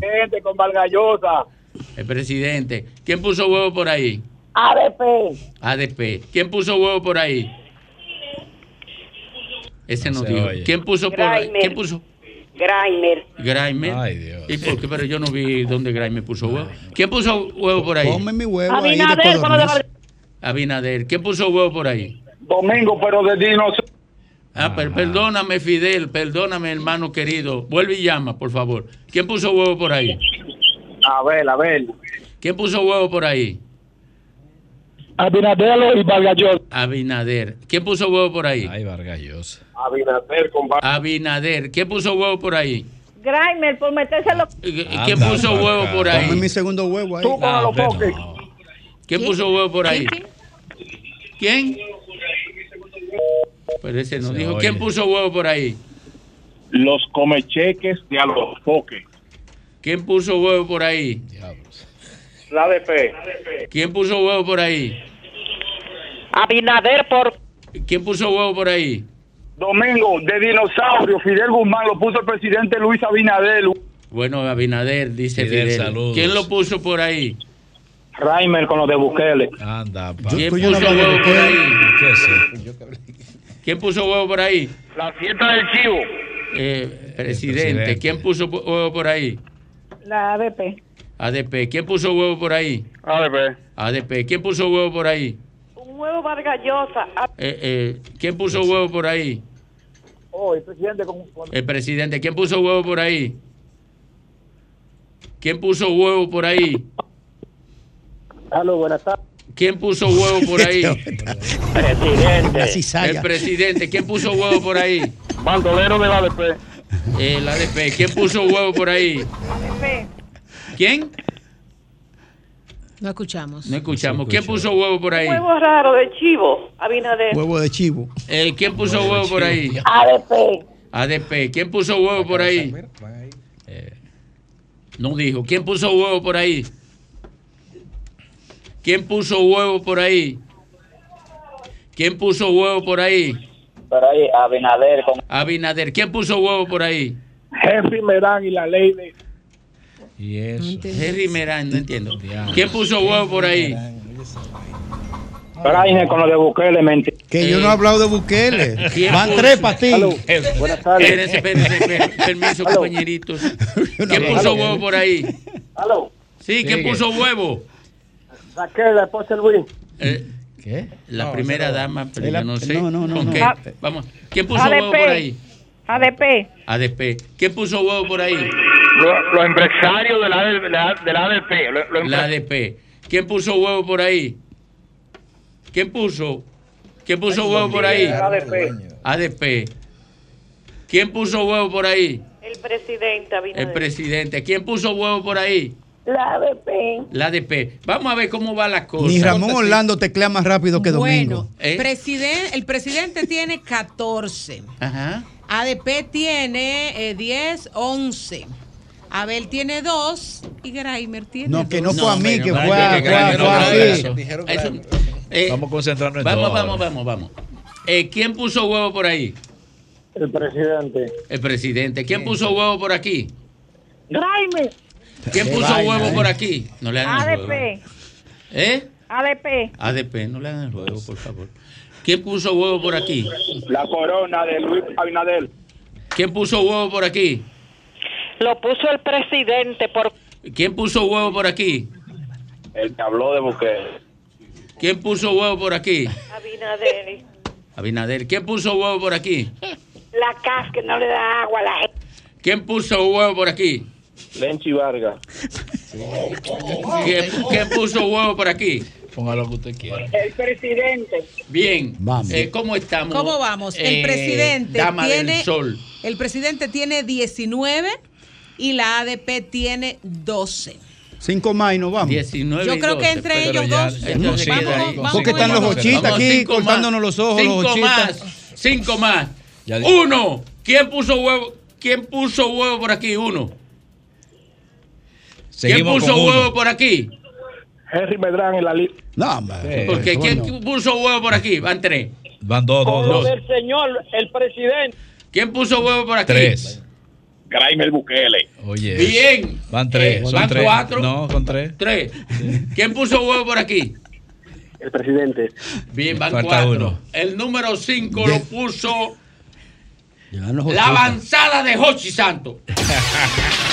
Gente con Valgallosa. El presidente. ¿Quién puso huevo por ahí? ADP. ADP. ¿Quién puso huevo por ahí? Ese no, dijo. ¿Quién puso por ahí? ¿Quién puso? Grimer. Grimer. Ay, Dios. ¿Y por qué? Pero yo no vi dónde Grimer puso huevo. ¿Quién puso huevo por ahí? Ponme mi huevo ahí Abinader, de codorniz. Abinader. ¿Quién puso huevo por ahí? Domingo, pero de dinosaurio. Ah, pero perdóname, Fidel, perdóname, hermano querido. Vuelve y llama, por favor. ¿Quién puso huevo por ahí? A ver, a ver. ¿Quién puso huevo por ahí? Abinader y Valgallosa. Abinader. ¿Quién puso huevo por ahí? Ay, Vargallosa. Abinader con Abinader. ¿Quién puso huevo por ahí? Grimer, por metérselo. ¿Quién puso huevo por ahí? mi segundo huevo ahí. Tú con los foques. ¿Quién puso huevo por ahí? ¿Quién? Pero ese no Se dijo. oye. ¿Quién puso huevo por ahí? Los comecheques de a los foques. ¿Quién puso huevo por ahí? La ADP. ¿Quién puso huevo por ahí? Abinader por. ¿Quién puso huevo por ahí? Domingo, de dinosaurio, Fidel Guzmán lo puso el presidente Luis Abinader. Bueno, Abinader, dice Fidel, Fidel. saludos. ¿Quién lo puso por ahí? Reimer con los de Bukele. Anda, pa. ¿Quién puso huevo por ahí? ¿Qué es eso? ¿Quién puso huevo por ahí? La fiesta del chivo. Eh, presidente. presidente. ¿Quién puso pu- huevo por ahí? La ADP. ADP. ¿Quién puso huevo por ahí? ADP. ADP. ¿Quién puso huevo por ahí? Huevo Vargallosa. Eh, eh, ¿Quién puso huevo por ahí? Oh, el presidente con... El presidente. ¿Quién puso huevo por ahí? ¿Quién puso huevo por ahí? Aló, buenas tardes. ¿Quién puso huevo por ahí? [LAUGHS] Presidente. La El presidente. ¿Quién puso huevo por ahí? Bandolero del ADP. El ADP. ¿Quién puso huevo por ahí? ADP. ¿Quién? No escuchamos. No escuchamos. ¿Quién puso huevo por ahí? Huevo raro de chivo. Abinader. Huevo de chivo. Eh, ¿Quién puso huevo por ahí? ADP. ADP. ¿Quién puso huevo por ahí? Eh, no dijo. ¿Quién puso huevo por ahí? ¿Quién puso huevo por ahí? ¿Quién puso huevo por ahí? Pero ahí, Abinader con Abinader. ¿Quién puso huevo por ahí? Henry Merán y la ley de... Y eso. Henry Merán, no entiendo. ¿Quién puso huevo por ahí? Brainer con los de Bukele, mentira. Que yo no he hablado de Bukele. [LAUGHS] ¿Quién Van tres para ti. Buenas tardes. Espérense, espérense. Permiso, compañeritos. [LAUGHS] ¿Quién puso huevo por ahí? Aló. Sí, ¿quién puso huevo? Raquel, la esposa de Luis. Eh, ¿Qué? la primera dama, pero la- yo no sé. no, no, no. Vamos. ¿Quién puso huevo por ahí? ADP. ADP. ¿Quién puso huevo por ahí? Los, los empresarios de la, de la, de la ADP. Los, los La ADP. ¿Quién puso huevo por ahí? ¿Quién puso? ¿Quién puso huevo por ahí? ADP. ADP. ¿Quién puso huevo por ahí? El presidente Abinader. El presidente. ¿Quién puso huevo por ahí? La ADP. La ADP. Vamos a ver cómo va la cosa. Ni Ramón Orlando teclea más rápido que Domingo. Bueno, ¿Eh? presiden- el presidente tiene 14. Ajá. ADP tiene 10, 11. Abel tiene 2 y Graimer tiene No, que no dos. fue a mí, que fue a. Eh, Vamos a concentrarnos en Vamos, vamos, vamos, vamos. Eh, ¿Quién puso huevo por ahí? El presidente. El presidente. ¿Quién puso huevo por aquí? Graime. ¿Quién puso vaina, huevo eh. por aquí? No le hagan el juego. ADP. ¿Eh? ADP. ADP, no le hagan el juego, por favor. ¿Quién puso huevo por aquí? La corona de Luis Abinader. ¿Quién puso huevo por aquí? Lo puso el presidente por ¿Quién puso huevo por aquí? El que habló de Bukele. ¿Quién puso huevo por aquí? Abinader. Abinader. ¿Quién puso huevo por aquí? La CAF que no le da agua a la gente. ¿Quién puso huevo por aquí? Lenchi Vargas. ¿Quién, quién puso huevo por aquí? Ponga lo que usted quiera. El presidente. Bien. Vamos. Eh, ¿Cómo estamos? ¿Cómo vamos? El Eh, presidente Dama tiene del Sol. El presidente tiene 19 y la ADP tiene 12. Cinco más y nos vamos. 19 Yo creo que entre ellos dos Entonces vamos, ahí. vamos Porque están el los ochitas Vamos, aquí cortándonos más. los ojos, los Cinco ochitas. más. Cinco más. Ya Uno. ¿Quién puso huevo? ¿Quién puso huevo por aquí? Uno. ¿Quién Seguimos puso con uno. huevo por aquí? Henry Medrán en la lista. No, hombre. Porque ¿quién no. puso huevo por aquí? Van tres. Van dos, dos, dos. del señor, el presidente. ¿Quién puso huevo por aquí? Tres. Graimer Bukele. Oye. Bien. Van tres. Eh, son van tres. cuatro. No, con tres. Tres. ¿Quién puso huevo por aquí? El presidente. Bien, van Falta cuatro. uno. El número cinco lo puso la avanzada de Jochi Santo. [LAUGHS]